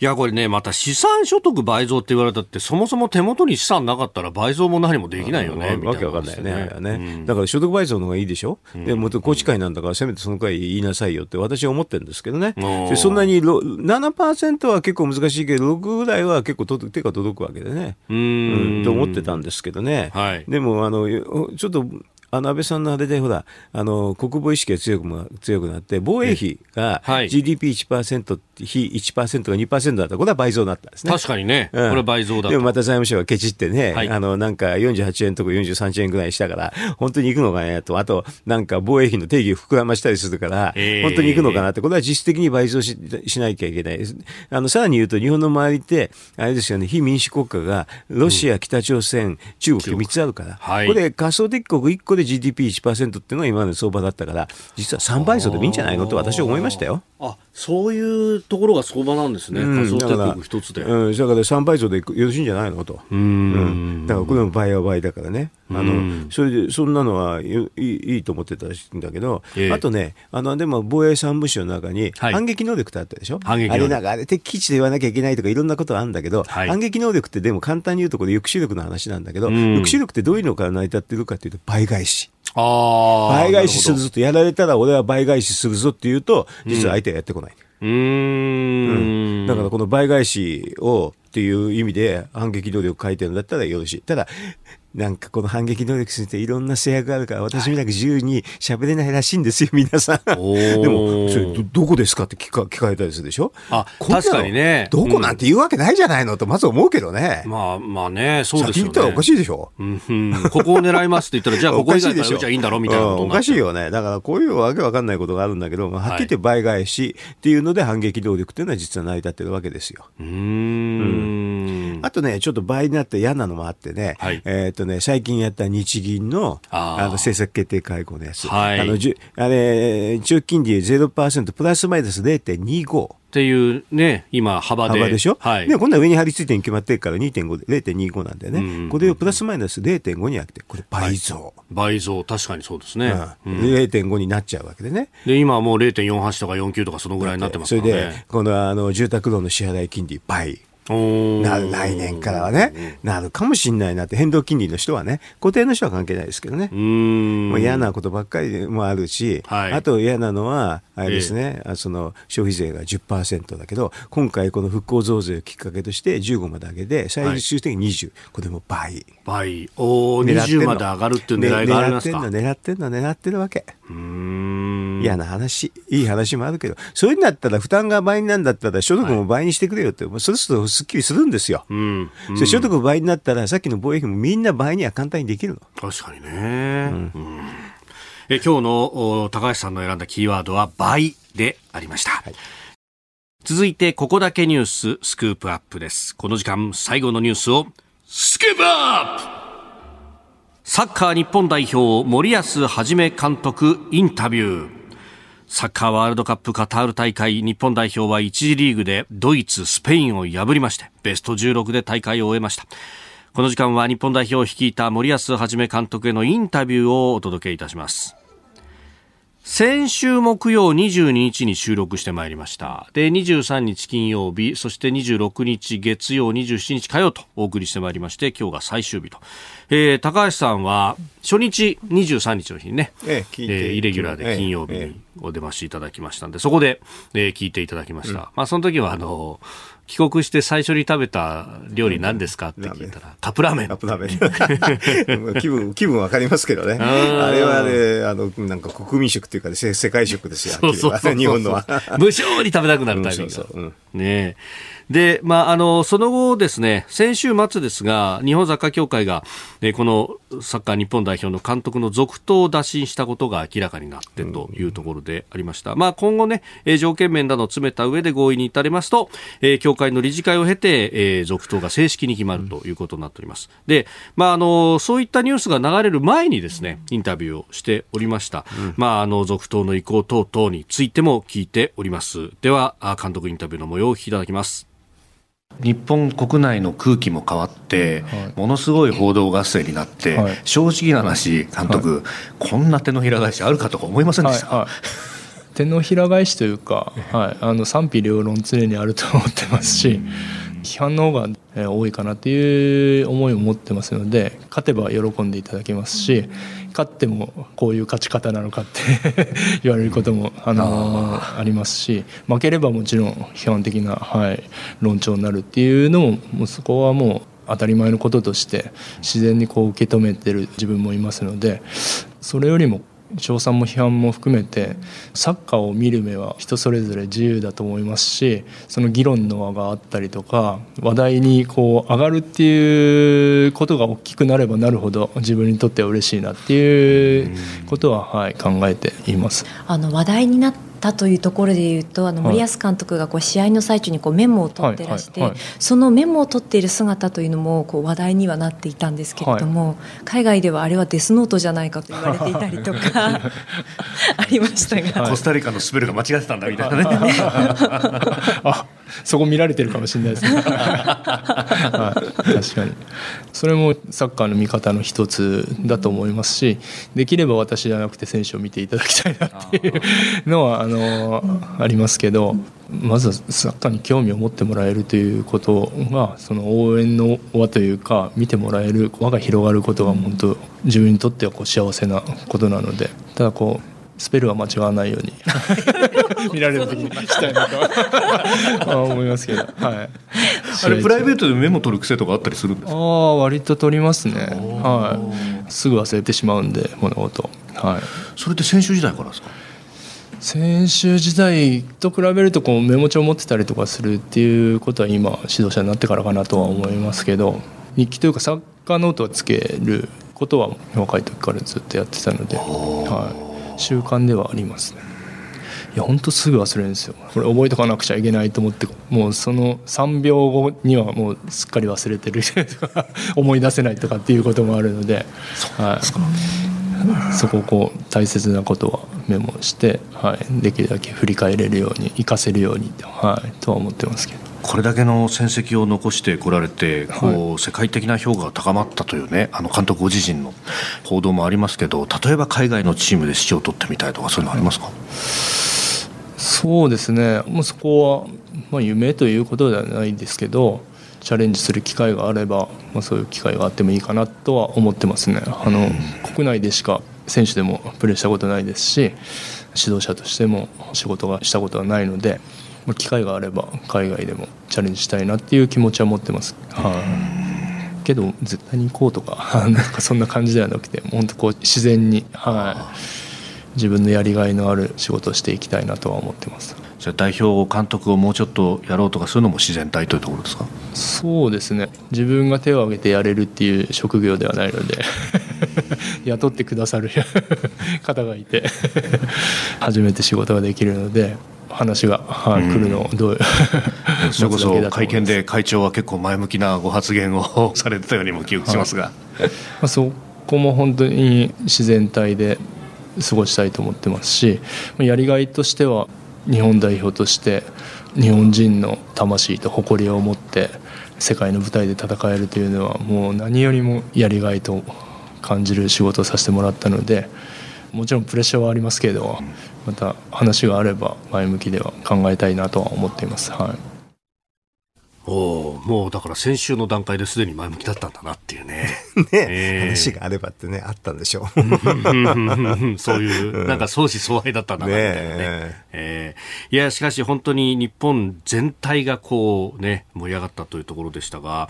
いや、これね、また資産所得倍増って言われたって、そもそも手元に資産なかったら倍増も何もできないよね、わけわかんないよね。ねね、うん、だから所得倍増の方がいいでしょ、うん、でも、宏池会なんだから、せめてその回言いなさいよって私は思ってるんですけどね。でそんなに7%は結構難しいけど、6ぐらいは結構と手が届くわけでね。うん、と思ってたんですけどね。はい、でも、あの、ちょっと、あの安倍さんのあれで、ほら、あの国防意識が強く強くなって、防衛費が GDP1%、非1%が2%だった、これは倍増になったんですね。確かにね、うん、これ倍増だでもまた財務省がケチってね、はい、あのなんか48円とか43円ぐらいしたから、本当に行くのかねと、あと、なんか防衛費の定義を膨らましたりするから、本当に行くのかなって、これは実質的に倍増ししなきゃいけない。あのさらに言うと、日本の周りって、あれですよね、非民主国家がロシア、北朝鮮、中国3つあるから、はい、これ、仮想敵国1個でで GDP1% っていうのが今までの相場だったから、実は3倍増でもいいんじゃないの？と私は思いましたよ。あそういうところが相場なんですね、仮想帝国一つで。うん、だから3倍増でよろしいんじゃないの？と。うん,、だからこれも倍は倍だからね。あのそれでそんなのはいいいいと思ってたんだけど、えー、あとね、あのでも防衛三部省の中に反撃能力ってあったでしょ、はい、あれなんかあれ敵基地で言わなきゃいけないとかいろんなことあるんだけど、はい、反撃能力ってでも簡単に言うとこれ抑止力の話なんだけど、抑止力ってどういうのから成り立ってるかというと倍返し。倍返しするぞと、やられたら俺は倍返しするぞって言うと、実は相手はやってこない。うん、うん、だからこの倍返しをっていう意味で反撃能力書いてるんだったらよろしい。ただ、なんかこの反撃能力についていろんな制約があるから、私みたく自由に喋れないらしいんですよ、皆さん。でも、それど、どこですかって聞か聞かれたりするでしょ？あ、確かにね。どこなんて言うわけないじゃないのと、まず思うけどね。まあ、まあね、そうですよね。言ったらおかしいでしょ？うん、ここを狙いますって言ったら、じゃあ ここ以外からじゃいいんだろうみたいなおかしいよね。だからこういうわけわかんないことがあるんだけど、まあ、はっきり言って倍返しっていうので反撃能力っていうのは実は成り立ってるわけですよ。うん。あとね、ちょっと倍になって嫌なのもあってね、はい、えっ、ー、とね、最近やった日銀のあの政策決定会合のやつ、はい、あのじあれ長期金利0%プラスマイナス0.25。っていうね、今、幅で。幅でしょ、はい、で、今度は上に張り付いてに決まってるから2.5で、0.25なんだよね、うんうん、これをプラスマイナス0.5にあって、これ倍増、はい、倍増、確かにそうですね。うん、0.5になっちゃうわけでね。で、今はもう0.48とか49とかそのぐらいになってますからね。それで、このあの住宅ローンの支払い金利倍。な来年からはね、なるかもしれないなって、変動金利の人はね、固定の人は関係ないですけどね、もう嫌なことばっかりもあるし、はい、あと嫌なのは、あれですね、えー、その消費税が10%だけど、今回、この復興増税をきっかけとして15まで上げて、最終的に20、はい、これも倍。倍、おお、20まで上がるっていう狙いがありますか、ね、狙ってんの、狙ってんの、狙ってるわけ。嫌な話、いい話もあるけど、そういうんだったら、負担が倍なんだったら、所得も倍にしてくれよって、はい、そうするとすっきりするんですよ。うんうん、所得倍になったら、さっきの防衛費もみんな倍には簡単にできるの。確かにね。うん、え今日の高橋さんの選んだキーワードは倍でありました。はい続いて、ここだけニューススクープアップです。この時間、最後のニュースを、スクープアップサッカー日本代表、森保一監督インタビュー。サッカーワールドカップカタール大会日本代表は1次リーグでドイツ、スペインを破りましてベスト16で大会を終えましたこの時間は日本代表を率いた森保一監督へのインタビューをお届けいたします先週木曜22日に収録してまいりました。で、23日金曜日、そして26日月曜、27日火曜とお送りしてまいりまして、今日が最終日と。えー、高橋さんは初日23日の日にね、えええー、イレギュラーで金曜日にお出ましいただきましたんで、そこで、えー、聞いていただきました。うん、まあ、その時はあの帰国して最初に食べた料理何ですかって聞いたら、カップラーメン。カップラーメン。気分、気分わかりますけどね。あれはね、あの、なんか国民食っていうか、ね、世界食ですよ。そうそうそう日本のは。無性に食べたくなるタイミング。そうそう、うん、ねで、まあ、あの、その後ですね、先週末ですが、日本サッカー協会が、えこのサッカー日本代表の監督の続投を打診したことが明らかになってというところでありました。まあ、今後ね、え条件面などを詰めた上で合意に至れますと、え協会の理事会を経て、え続投が正式に決まるということになっております。で、まあ、あの、そういったニュースが流れる前にですね、インタビューをしておりました。うん、まあ、あの、続投の意向等々についても聞いております。では、監督インタビューの模様をお聞きいただきます。日本国内の空気も変わって、はい、ものすごい報道合戦になって、はい、正直な話監督、はい、こんな手のひら返しあるかとか思いませんでした、手のひら返しというか、はい、あの賛否両論常にあると思ってますし、批判の方が多いかなっていう思いを持ってますので勝てば喜んでいただけますし勝ってもこういう勝ち方なのかって 言われることもあのありますし負ければもちろん批判的な、はい、論調になるっていうのももうそこはもう当たり前のこととして自然にこう受け止めてる自分もいますのでそれよりも称賛も批判も含めてサッカーを見る目は人それぞれ自由だと思いますしその議論の輪があったりとか話題にこう上がるっていうことが大きくなればなるほど自分にとっては嬉しいなっていうことは、はい、考えています。あの話題になったというところでいうとあの森保監督がこう試合の最中にこうメモを取ってらして、そのメモを取っている姿というのもこう話題にはなっていたんですけれども、はい、海外ではあれはデスノートじゃないかと言われていたりとか ありましたが、コスタリカのスペルが間違ってたんだみたいなね。あそこ見られてるかもしれないですね、はい、確かに。それもサッカーの見方の一つだと思いますしできれば私じゃなくて選手を見ていただきたいなっていうのはあのありますけどまずはサッカーに興味を持ってもらえるということがその応援の輪というか見てもらえる輪が広がることが本当自分にとってはこう幸せなことなのでただこうスペルは間違わないように。見られる時にしたいなと。思いますけど、はい、あれプライベートでメモ取る癖とかあったりするんですか？ああ割と取りますね、はい、すぐ忘れてしまうんで物事、はい、それって選手時代からですか？選手時代と比べるとこうメモ帳を持ってたりとかするっていうことは今指導者になってからかなとは思いますけど日記というかサッカーノートをつけることは若い時からずっとやってたので、はい、習慣ではありますね。いや本当すぐ忘れるんですよ。これ覚えとかなくちゃいけないと思ってもうその3秒後にはもうすっかり忘れてる。と か思い出せないとかっていうこともあるので。はい、そこをこう大切なことはメモして、はい、できるだけ振り返れるように活かせるように、はい、とは思ってますけど。これだけの戦績を残してこられてこう、世界的な評価が高まったというねあの監督ご自身の報道もありますけど例えば海外のチームで指揮を取ってみたいとかそういうのありますか、そうですね。もうそこは、まあ、夢ということではないんですけどチャレンジする機会があれば、まあ、そういう機会があってもいいかなとは思ってますね。あの、国内でしか選手でもプレーしたことないですし指導者としても仕事がしたことはないので機会があれば海外でもチャレンジしたいなっていう気持ちは持ってます。はい、けど絶対に行こうとか なんかそんな感じではなくて本当こう自然に、はい、自分のやりがいのある仕事をしていきたいなとは思ってます。じゃ代表監督をもうちょっとやろうとかそういうのも自然体というところですか？そうですね自分が手を挙げてやれるっていう職業ではないので 雇ってくださる方がいて 初めて仕事ができるので話が、はい、来るのをどう それこそ会見で会長は結構前向きなご発言を されてたようにも記憶しますが、はい、まあ、そこも本当に自然体で過ごしたいと思ってますしやりがいとしては日本代表として日本人の魂と誇りを持って世界の舞台で戦えるというのはもう何よりもやりがいと感じる仕事をさせてもらったのでもちろんプレッシャーはありますけどまた話があれば前向きでは考えたいなとは思っています。はいおもうだから先週の段階ですでに前向きだったんだなっていうね。ね、えー、話があればってね、あったんでしょう。そういう、なんか相思相愛だったんだなみたいなね。ねえー、いや、しかし本当に日本全体がこうね、盛り上がったというところでしたが、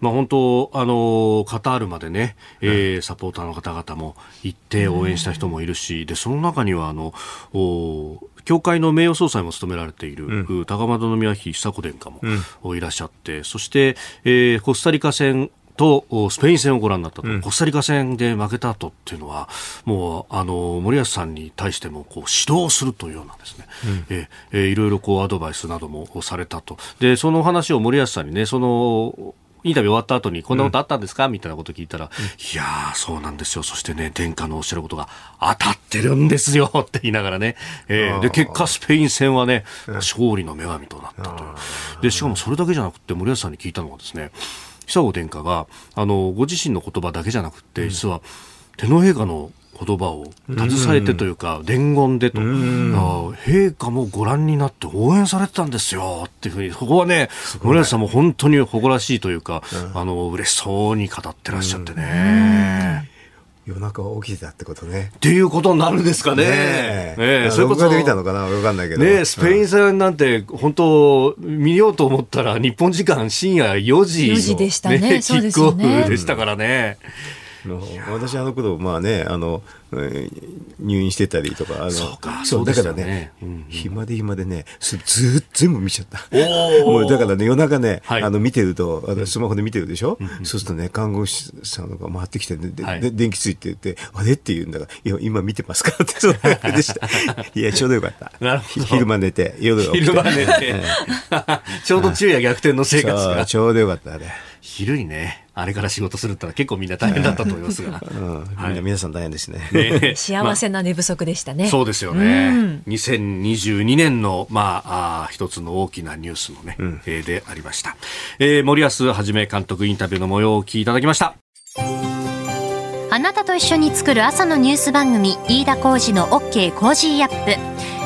まあ、本当、あのカタールまでね、えー、サポーターの方々も行って応援した人もいるし、でその中にはあのお教会の名誉総裁も務められている、うん、高円宮妃久子殿下もいらっしゃって、そして、えー、コスタリカ戦とスペイン戦をご覧になったと、うん、コスタリカ戦で負けた後っていうのは、もうあの森保さんに対してもこう指導するというようなですね、うん、ええいろいろこうアドバイスなどもされたと、でその話を森保さんにね、そのインタビュー終わった後にこんなことあったんですか、みたいなこと聞いたら、いやー、そうなんですよ。そしてね、殿下のおっしゃることが当たってるんですよって言いながらね。えー、で、結果、スペイン戦はね、勝利の女神となったという。で、しかもそれだけじゃなくて、森保さんに聞いたのはですね、久子殿下が、あの、ご自身の言葉だけじゃなくて、実は、天皇陛下の言葉を携えてというか、伝言でと、陛下もご覧になって応援されてたんですよっていうふうに、そこはね、森保さんも本当に誇らしいというか、あの、嬉しそうに語ってらっしゃってね。夜中起きてたってことね。っていうことになるんですかね。ねえ。そういうことで見たのかな？わかんないけど。ねスペイン戦なんて、本当、見ようと思ったら、日本時間深夜4時の、4時でしたね。キックオフでしたからね。私あの頃まあねあの入院してたりとかあのそうかそうだからね、うんうん、暇で暇でねずっ全部見ちゃった。もうだからね夜中ね、はい、あの見てるとあのスマホで見てるでしょ、うん、そうするとね看護師さんが回ってきて、ねで、はい、電気ついてってあれ？って言うんだからいや今見てますか？ってそんな感じでした。いやちょうどよかった。なるほど。昼間寝て夜昼間寝て。ちょうど昼夜逆転の生活が。ちょうどよかったあれ。昼にね、あれから仕事するってのは結構みんな大変だったと思いますが。うん、はい、みんな皆さん大変ですね。ね 幸せな寝不足でしたね。まあ、そうですよね。うん、2022年の、まあ、あ一つの大きなニュースのね、うん、えー、でありました。えー、森保はじめ監督インタビューの模様をお聞きいただきました。あなたと一緒に作る朝のニュース番組、飯田浩二の OK Cozy up。ニッポ